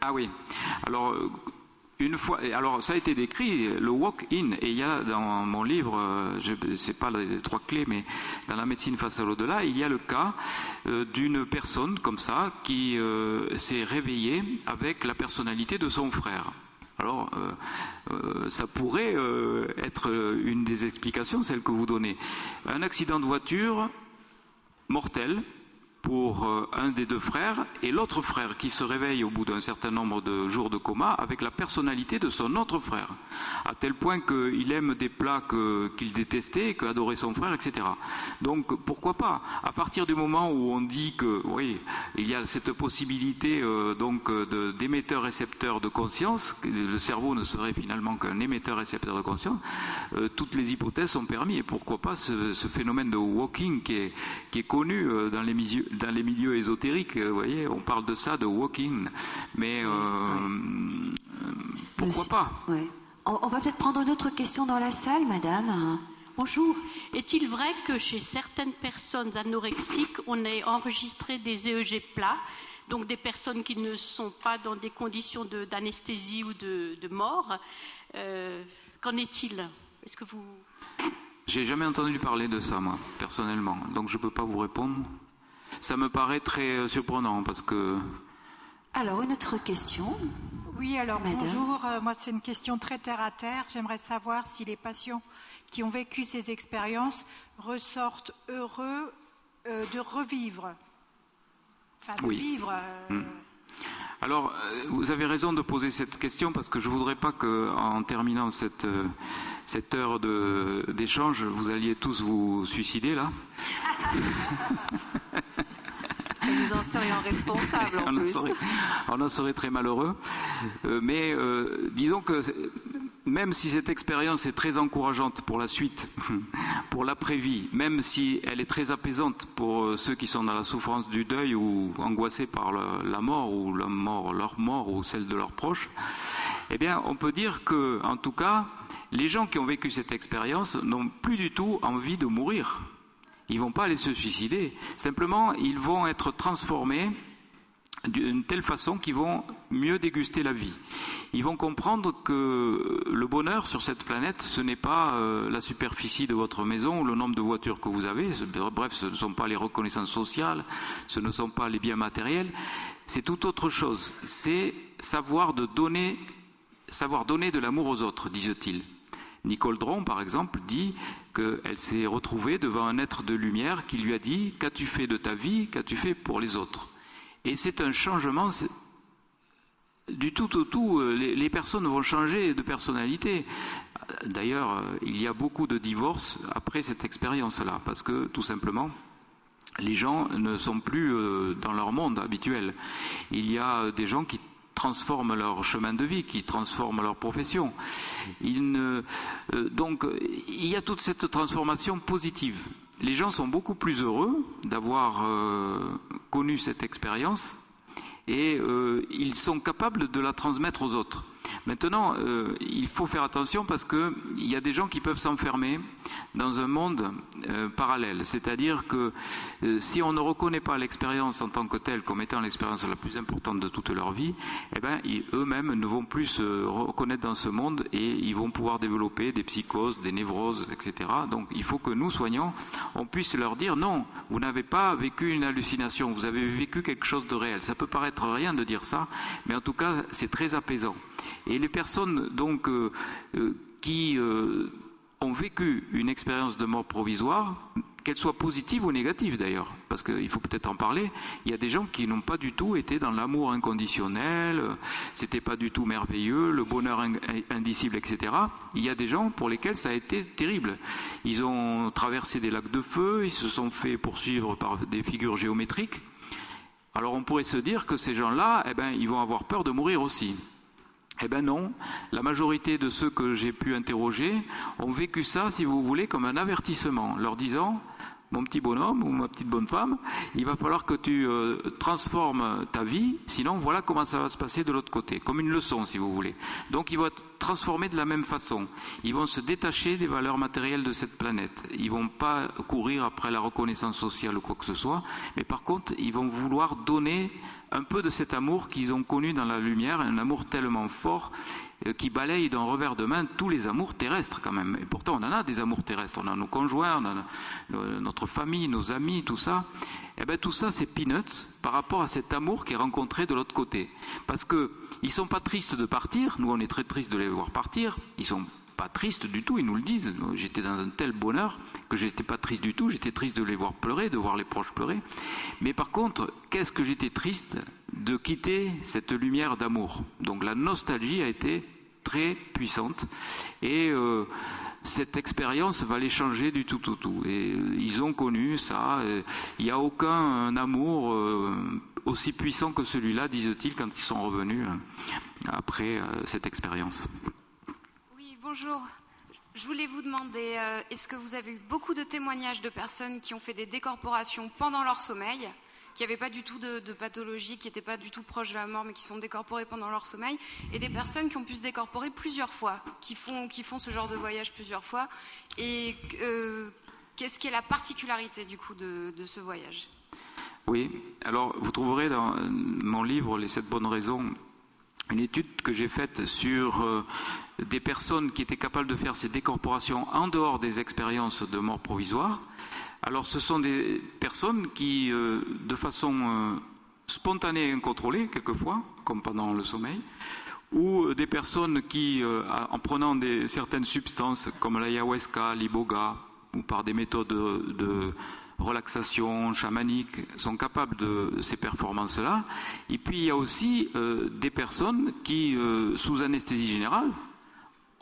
Ah oui. Alors, une fois, alors ça a été décrit, le walk-in, et il y a dans mon livre, euh, je sais pas les trois clés, mais dans la médecine face à l'au-delà, il y a le cas euh, d'une personne comme ça qui euh, s'est réveillée avec la personnalité de son frère. Alors, ça pourrait être une des explications, celle que vous donnez. Un accident de voiture mortel, pour euh, un des deux frères et l'autre frère qui se réveille au bout d'un certain nombre de jours de coma avec la personnalité de son autre frère, à tel point qu'il aime des plats qu'il détestait, qu'adorait son frère, etc. Donc pourquoi pas? À partir du moment où on dit que oui, il y a cette possibilité euh, donc d'émetteur-récepteur de conscience, que le cerveau ne serait finalement qu'un émetteur-récepteur de conscience, euh, toutes les hypothèses sont permises et pourquoi pas ce, phénomène de walking qui est, qui est connu dans les milieux dans les milieux ésotériques, vous voyez, on parle de ça, de walking. Mais euh, pourquoi pas On, va peut-être prendre une autre question dans la salle, madame. Bonjour. Est-il vrai que chez certaines personnes anorexiques, on ait enregistré des EEG plats, donc des personnes qui ne sont pas dans des conditions d'anesthésie ou de, mort euh, Qu'en est-il? Est-ce que vous J'ai jamais entendu parler de ça, moi, personnellement. Donc je ne peux pas vous répondre. Ça me paraît très euh, surprenant parce que. Alors, une autre question Oui, alors bonjour. Euh, moi, c'est une question très terre à terre. J'aimerais savoir si les patients qui ont vécu ces expériences ressortent heureux euh, de revivre. Enfin, de vivre. Hmm. Alors, vous avez raison de poser cette question parce que je ne voudrais pas qu'en terminant cette, cette heure d'échange, vous alliez tous vous suicider là. nous en serions responsables en on, plus. En serait, on en serait très malheureux. Euh, mais euh, disons que même si cette expérience est très encourageante pour la suite, pour l'après-vie, même si elle est très apaisante pour euh, ceux qui sont dans la souffrance du deuil ou angoissés par la mort ou la mort, leur mort ou celle de leurs proches, eh bien, on peut dire que, en tout cas, les gens qui ont vécu cette expérience n'ont plus du tout envie de mourir. Ils vont pas aller se suicider. Simplement, ils vont être transformés d'une telle façon qu'ils vont mieux déguster la vie. Ils vont comprendre que le bonheur sur cette planète, ce n'est pas euh, la superficie de votre maison ou le nombre de voitures que vous avez. Bref, ce ne sont pas les reconnaissances sociales, ce ne sont pas les biens matériels. C'est tout autre chose. C'est savoir donner, savoir donner de l'amour aux autres, disent-ils. Nicole Dron, par exemple, dit qu'elle s'est retrouvée devant un être de lumière qui lui a dit Qu'as-tu fait de ta vie? Qu'as-tu fait pour les autres? Et c'est un changement du tout au tout. Euh, les, personnes vont changer de personnalité. D'ailleurs, euh, il y a beaucoup de divorces après cette expérience-là, parce que tout simplement, les gens ne sont plus euh, dans leur monde habituel. Il y a des gens qui transforment leur chemin de vie, qui transforment leur profession. Euh, donc il y a toute cette transformation positive. Les gens sont beaucoup plus heureux d'avoir euh, connu cette expérience et euh, ils sont capables de la transmettre aux autres. Maintenant, euh, il faut faire attention parce qu'il y a des gens qui peuvent s'enfermer dans un monde euh, parallèle. C'est-à-dire que euh, si on ne reconnaît pas l'expérience en tant que telle comme étant l'expérience la plus importante de toute leur vie, eh ben, eux-mêmes ne vont plus se reconnaître dans ce monde et ils vont pouvoir développer des psychoses, des névroses, etc. Donc il faut que nous, soignants, on puisse leur dire non, vous n'avez pas vécu une hallucination, vous avez vécu quelque chose de réel. Ça peut paraître rien de dire ça, mais en tout cas, c'est très apaisant. Et les personnes donc euh, euh, qui euh, ont vécu une expérience de mort provisoire, qu'elle soit positive ou négative d'ailleurs, parce qu'il faut peut-être en parler, il y a des gens qui n'ont pas du tout été dans l'amour inconditionnel, c'était pas du tout merveilleux, le bonheur indicible, etc. Il y a des gens pour lesquels ça a été terrible. Ils ont traversé des lacs de feu, ils se sont fait poursuivre par des figures géométriques. Alors on pourrait se dire que ces gens-là, eh ben, ils vont avoir peur de mourir aussi. Eh bien non, la majorité de ceux que j'ai pu interroger ont vécu ça, si vous voulez, comme un avertissement, leur disant mon petit bonhomme ou ma petite bonne femme, il va falloir que tu euh, transformes ta vie, sinon voilà comment ça va se passer de l'autre côté, comme une leçon si vous voulez. Donc ils vont être transformés de la même façon. Ils vont se détacher des valeurs matérielles de cette planète. Ils vont pas courir après la reconnaissance sociale ou quoi que ce soit, mais par contre ils vont vouloir donner un peu de cet amour qu'ils ont connu dans la lumière, un amour tellement fort euh, qui balaye d'un revers de main tous les amours terrestres quand même. Et pourtant, on en a des amours terrestres. On a nos conjoints, on a notre famille, nos amis, tout ça. Eh bien, tout ça, c'est peanuts par rapport à cet amour qui est rencontré de l'autre côté. Parce qu'ils ne sont pas tristes de partir. Nous, on est très tristes de les voir partir. Ils sont pas tristes du tout, ils nous le disent. J'étais dans un tel bonheur que j'étais pas triste du tout, j'étais triste de les voir pleurer, de voir les proches pleurer. Mais par contre, qu'est-ce que j'étais triste de quitter cette lumière d'amour. Donc la nostalgie a été très puissante et euh, cette expérience va les changer du tout au tout, Et euh, ils ont connu ça. Il n'y a aucun amour euh, aussi puissant que celui-là, disent-ils, quand ils sont revenus après cette expérience. Bonjour. Je voulais vous demander, euh, est-ce que vous avez eu beaucoup de témoignages de personnes qui ont fait des décorporations pendant leur sommeil qui n'avaient pas du tout de, pathologie, qui n'étaient pas du tout proches de la mort, mais qui sont décorporés pendant leur sommeil, et des personnes qui ont pu se décorporer plusieurs fois, qui font, ce genre de voyage plusieurs fois. Et euh, qu'est-ce qui est la particularité du coup de, ce voyage? Oui, alors vous trouverez dans mon livre Les sept bonnes raisons une étude que j'ai faite sur euh, des personnes qui étaient capables de faire ces décorporations en dehors des expériences de mort provisoire. Alors ce sont des personnes qui, euh, de façon euh, spontanée et incontrôlée, quelquefois, comme pendant le sommeil, ou des personnes qui, en prenant certaines substances comme l'ayahuasca, l'iboga, ou par des méthodes de, relaxation chamanique, sont capables de ces performances-là. Et puis il y a aussi des personnes qui, sous anesthésie générale,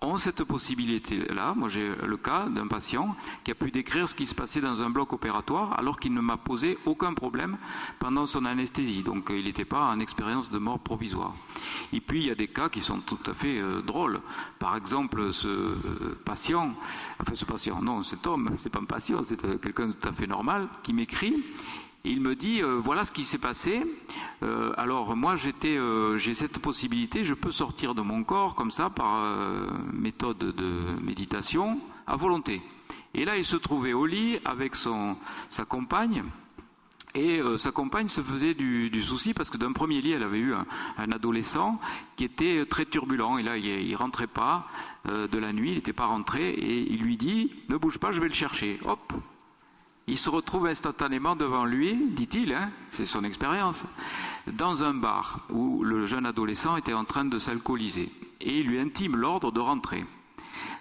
ont cette possibilité-là. Moi, j'ai le cas d'un patient qui a pu décrire ce qui se passait dans un bloc opératoire alors qu'il ne m'a posé aucun problème pendant son anesthésie. Donc, il n'était pas en expérience de mort provisoire. Et puis, il y a des cas qui sont tout à fait euh, drôles. Par exemple, ce euh, patient, enfin, ce patient, non, cet homme, c'est pas un patient, c'est euh, quelqu'un de tout à fait normal, qui m'écrit il me dit euh, voilà ce qui s'est passé. Euh, alors moi j'étais, euh, j'ai cette possibilité, je peux sortir de mon corps comme ça par méthode de méditation à volonté. Et là il se trouvait au lit avec sa compagne. Et sa compagne se faisait du, souci parce que d'un premier lit, elle avait eu un, adolescent qui était très turbulent. Et là, il, il rentrait pas de la nuit, il n'était pas rentré. Et il lui dit Ne bouge pas, je vais le chercher. Hop, il se retrouve instantanément devant lui, dit-il, hein, c'est son expérience, dans un bar où le jeune adolescent était en train de s'alcooliser. Et il lui intime l'ordre de rentrer.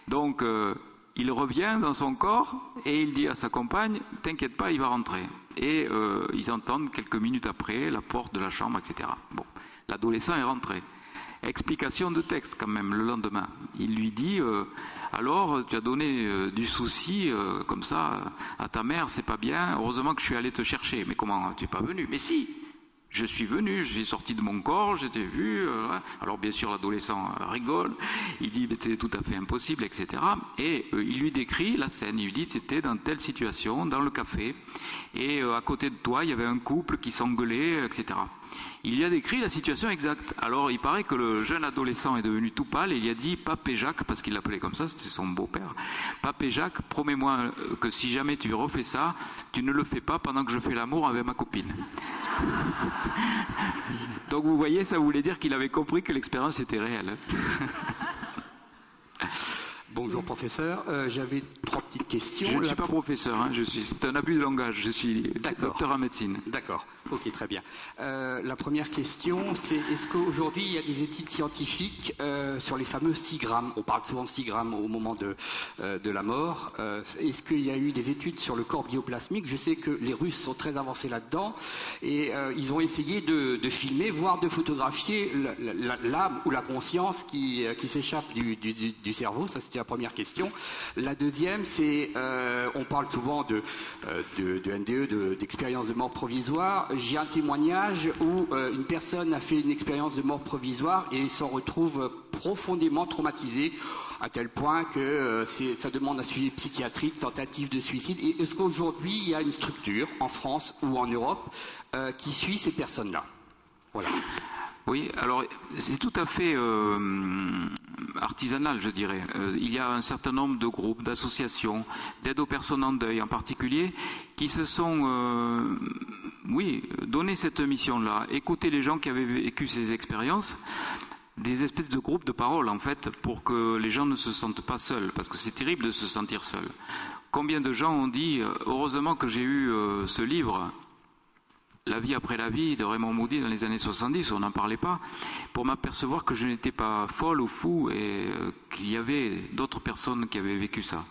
Donc, euh, il revient dans son corps et il dit à sa compagne, t'inquiète pas, il va rentrer. Et euh, ils entendent quelques minutes après la porte de la chambre, etc. Bon, l'adolescent est rentré. Explication de texte quand même le lendemain. Il lui dit euh, alors tu as donné euh, du souci euh, comme ça à ta mère, c'est pas bien. Heureusement que je suis allé te chercher. Mais comment tu es pas venu? Mais si. Je suis venu, je suis sorti de mon corps, j'étais vu. Hein. alors bien sûr, l'adolescent rigole. Il dit c'était tout à fait impossible, etc. Et il lui décrit la scène. Il lui dit c'était dans telle situation, dans le café, et à côté de toi, il y avait un couple qui s'engueulait, etc il y a décrit la situation exacte. Alors il paraît que le jeune adolescent est devenu tout pâle et il a dit Papé Jacques, parce qu'il l'appelait comme ça, c'était son beau-père, Papé Jacques, promets-moi que si jamais tu refais ça, tu ne le fais pas pendant que je fais l'amour avec ma copine. Donc vous voyez, ça voulait dire qu'il avait compris que l'expérience était réelle. Bonjour professeur, euh, j'avais trois petites questions. Je ne suis pas professeur, hein, je suis, c'est un abus de langage, je suis docteur en médecine. D'accord, ok, très bien. Euh, la première question, c'est est-ce qu'aujourd'hui il y a des études scientifiques euh, sur les fameux 6 grammes? On parle souvent de 6 grammes au moment de, de la mort. est-ce qu'il y a eu des études sur le corps bioplasmique? Je sais que les Russes sont très avancés là-dedans et ils ont essayé de, de, filmer, voire de photographier l'âme ou la conscience qui, qui s'échappe du, du, du cerveau. Ça, c'était la première question. La deuxième, c'est, euh, on parle souvent de, euh, de, NDE, d'expérience de, mort provisoire. J'ai un témoignage où euh, une personne a fait une expérience de mort provisoire et s'en retrouve profondément traumatisée à tel point que ça demande un suivi psychiatrique, tentative de suicide. Est-ce qu'aujourd'hui, il y a une structure en France ou en Europe qui suit ces personnes-là? Voilà. Oui, alors c'est tout à fait euh, artisanal, je dirais. Euh, il y a un certain nombre de groupes, d'associations, d'aide aux personnes en deuil en particulier, qui se sont, euh, oui, donné cette mission-là, écouter les gens qui avaient vécu ces expériences des espèces de groupes de parole en fait pour que les gens ne se sentent pas seuls parce que c'est terrible de se sentir seul. Combien de gens ont dit heureusement que j'ai eu ce livre la vie après la vie de Raymond Moody dans les années 70, on n'en parlait pas, pour m'apercevoir que je n'étais pas folle ou fou et euh, qu'il y avait d'autres personnes qui avaient vécu ça.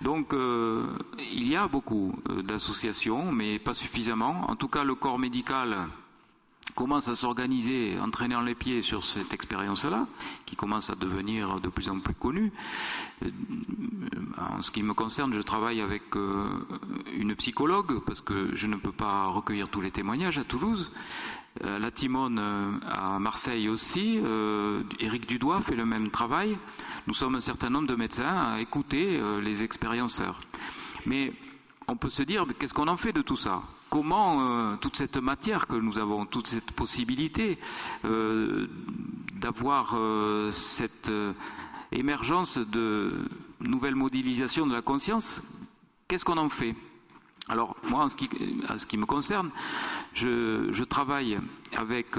Donc euh, il y a beaucoup euh, d'associations, mais pas suffisamment. En tout cas, le corps médical commence à s'organiser en traînant les pieds sur cette expérience-là, qui commence à devenir de plus en plus connue. Euh, en ce qui me concerne, je travaille avec euh, une psychologue, parce que je ne peux pas recueillir tous les témoignages à Toulouse. Euh, la Timone à Marseille aussi. Éric Dudois fait le même travail. Nous sommes un certain nombre de médecins à écouter les expérienceurs. Mais on peut se dire, qu'est-ce qu'on en fait de tout ça? Comment euh, toute cette matière que nous avons, toute cette possibilité euh, d'avoir euh, cette émergence de nouvelles modélisations de la conscience, qu'est-ce qu'on en fait? Alors moi, en ce qui, me concerne, je, je travaille avec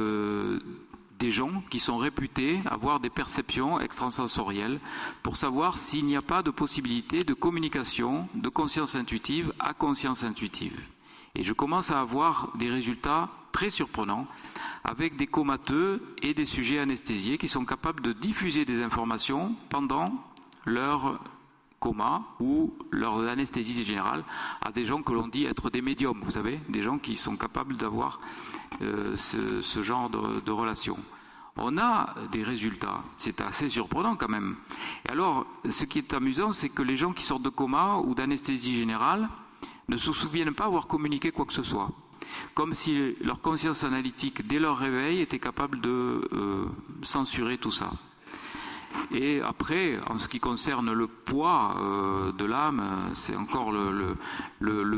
des gens qui sont réputés avoir des perceptions extrasensorielles pour savoir s'il n'y a pas de possibilité de communication de conscience intuitive à conscience intuitive. Et je commence à avoir des résultats très surprenants avec des comateux et des sujets anesthésiés qui sont capables de diffuser des informations pendant leur coma ou leur anesthésie générale à des gens que l'on dit être des médiums, vous savez, des gens qui sont capables d'avoir euh, ce, genre de, de relation. On a des résultats. C'est assez surprenant quand même. Et alors, ce qui est amusant, c'est que les gens qui sortent de coma ou d'anesthésie générale ne se souviennent pas avoir communiqué quoi que ce soit. Comme si leur conscience analytique, dès leur réveil, était capable de euh, censurer tout ça. Et après, en ce qui concerne le poids euh, de l'âme, c'est encore le,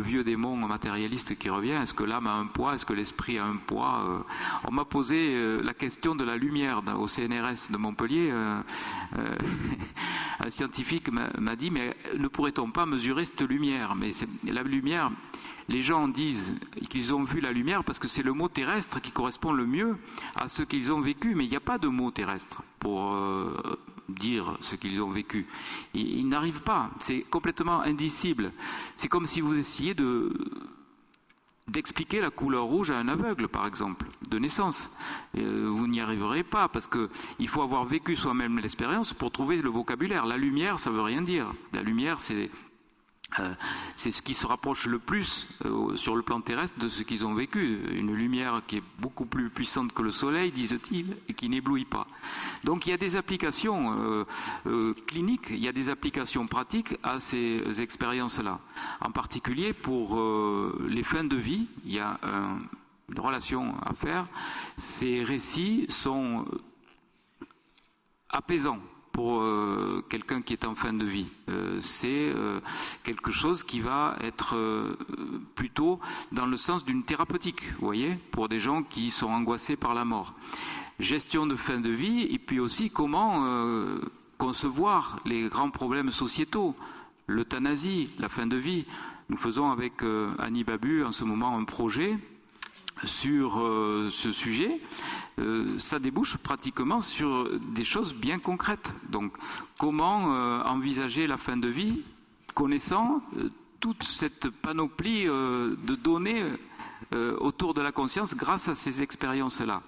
vieux démon matérialiste qui revient. Est-ce que l'âme a un poids? Est-ce que l'esprit a un poids? Euh, On m'a posé euh, la question de la lumière au CNRS de Montpellier. un scientifique m'a dit, mais ne pourrait-on pas mesurer cette lumière? Mais la lumière, les gens disent qu'ils ont vu la lumière parce que c'est le mot terrestre qui correspond le mieux à ce qu'ils ont vécu, mais il n'y a pas de mot terrestre pour euh, dire ce qu'ils ont vécu. Ils, n'arrivent pas, c'est complètement indicible. C'est comme si vous essayiez de d'expliquer la couleur rouge à un aveugle, par exemple, de naissance. Euh, vous n'y arriverez pas parce qu'il faut avoir vécu soi-même l'expérience pour trouver le vocabulaire. La lumière, ça veut rien dire. La lumière, c'est euh, c'est ce qui se rapproche le plus euh, sur le plan terrestre de ce qu'ils ont vécu. Une lumière qui est beaucoup plus puissante que le soleil, disent-ils, et qui n'éblouit pas. Donc il y a des applications euh, cliniques, il y a des applications pratiques à ces expériences-là. En particulier pour les fins de vie, il y a une relation à faire. Ces récits sont apaisants pour euh, quelqu'un qui est en fin de vie. Euh, c'est euh, quelque chose qui va être plutôt dans le sens d'une thérapeutique, vous voyez, pour des gens qui sont angoissés par la mort. Gestion de fin de vie et puis aussi comment concevoir les grands problèmes sociétaux, l'euthanasie, la fin de vie. Nous faisons avec Annie Babu en ce moment un projet sur ce sujet euh, ça débouche pratiquement sur des choses bien concrètes. Donc, comment euh, envisager la fin de vie connaissant euh, toute cette panoplie de données euh, autour de la conscience grâce à ces expériences-là.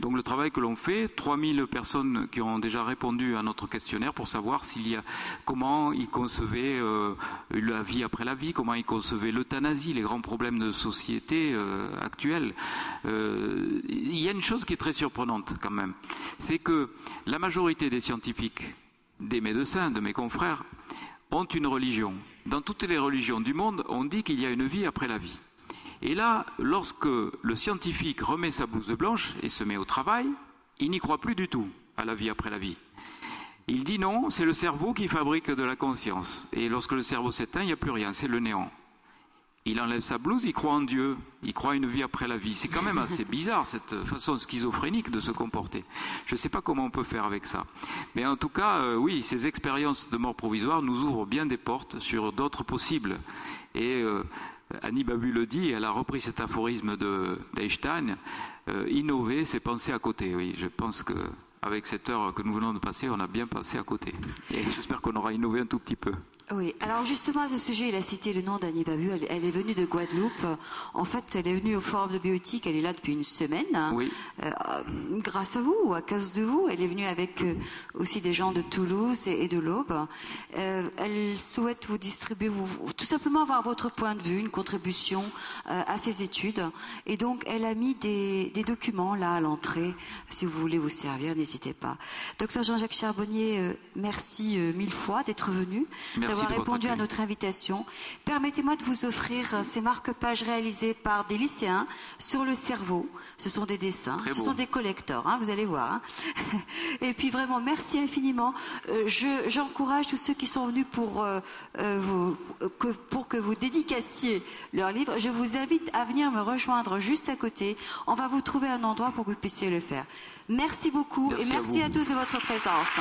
Donc le travail que l'on fait, 3000 personnes qui ont déjà répondu à notre questionnaire pour savoir s'il y a, comment ils concevaient euh, la vie après la vie, comment ils concevaient l'euthanasie, les grands problèmes de société euh, actuels. il y a une chose qui est très surprenante quand même, c'est que la majorité des scientifiques, des médecins, de mes confrères, ont une religion. Dans toutes les religions du monde, on dit qu'il y a une vie après la vie. Et là, lorsque le scientifique remet sa blouse blanche et se met au travail, il n'y croit plus du tout à la vie après la vie. Il dit non, c'est le cerveau qui fabrique de la conscience. Et lorsque le cerveau s'éteint, il n'y a plus rien, c'est le néant. Il enlève sa blouse, il croit en Dieu, il croit une vie après la vie. C'est quand même assez bizarre cette façon schizophrénique de se comporter. Je ne sais pas comment on peut faire avec ça. Mais en tout cas, euh, oui, ces expériences de mort provisoire nous ouvrent bien des portes sur d'autres possibles. Et euh, Annie Babu le dit, elle a repris cet aphorisme d'Einstein, euh, innover, c'est penser à côté. Oui, je pense que avec cette heure que nous venons de passer, on a bien passé à côté. Et j'espère qu'on aura innové un tout petit peu. Oui, alors justement à ce sujet, il a cité le nom d'Annie Babu. Elle, est venue de Guadeloupe. En fait, elle est venue au Forum de biotique. Elle est là depuis une semaine. Oui. Euh, grâce à vous, à cause de vous. Elle est venue avec euh, aussi des gens de Toulouse et, de l'Aube. Euh, elle souhaite vous distribuer, vous, tout simplement avoir votre point de vue, une contribution à ses études. Et donc, elle a mis des, des documents là à l'entrée. Si vous voulez vous servir, n'hésitez pas. Docteur Jean-Jacques Charbonnier, merci mille fois d'être venu. Merci d'avoir répondu à notre invitation. Permettez-moi de vous offrir euh, ces marque-pages réalisés par des lycéens sur le cerveau. Ce sont des dessins, ce sont des collecteurs, hein, vous allez voir. Hein. Et puis vraiment, merci infiniment. Euh, j'encourage tous ceux qui sont venus pour, euh, vous, que, pour que vous dédicaciez leur livre. Je vous invite à venir me rejoindre juste à côté. On va vous trouver un endroit pour que vous puissiez le faire. Merci beaucoup et merci à tous de votre présence.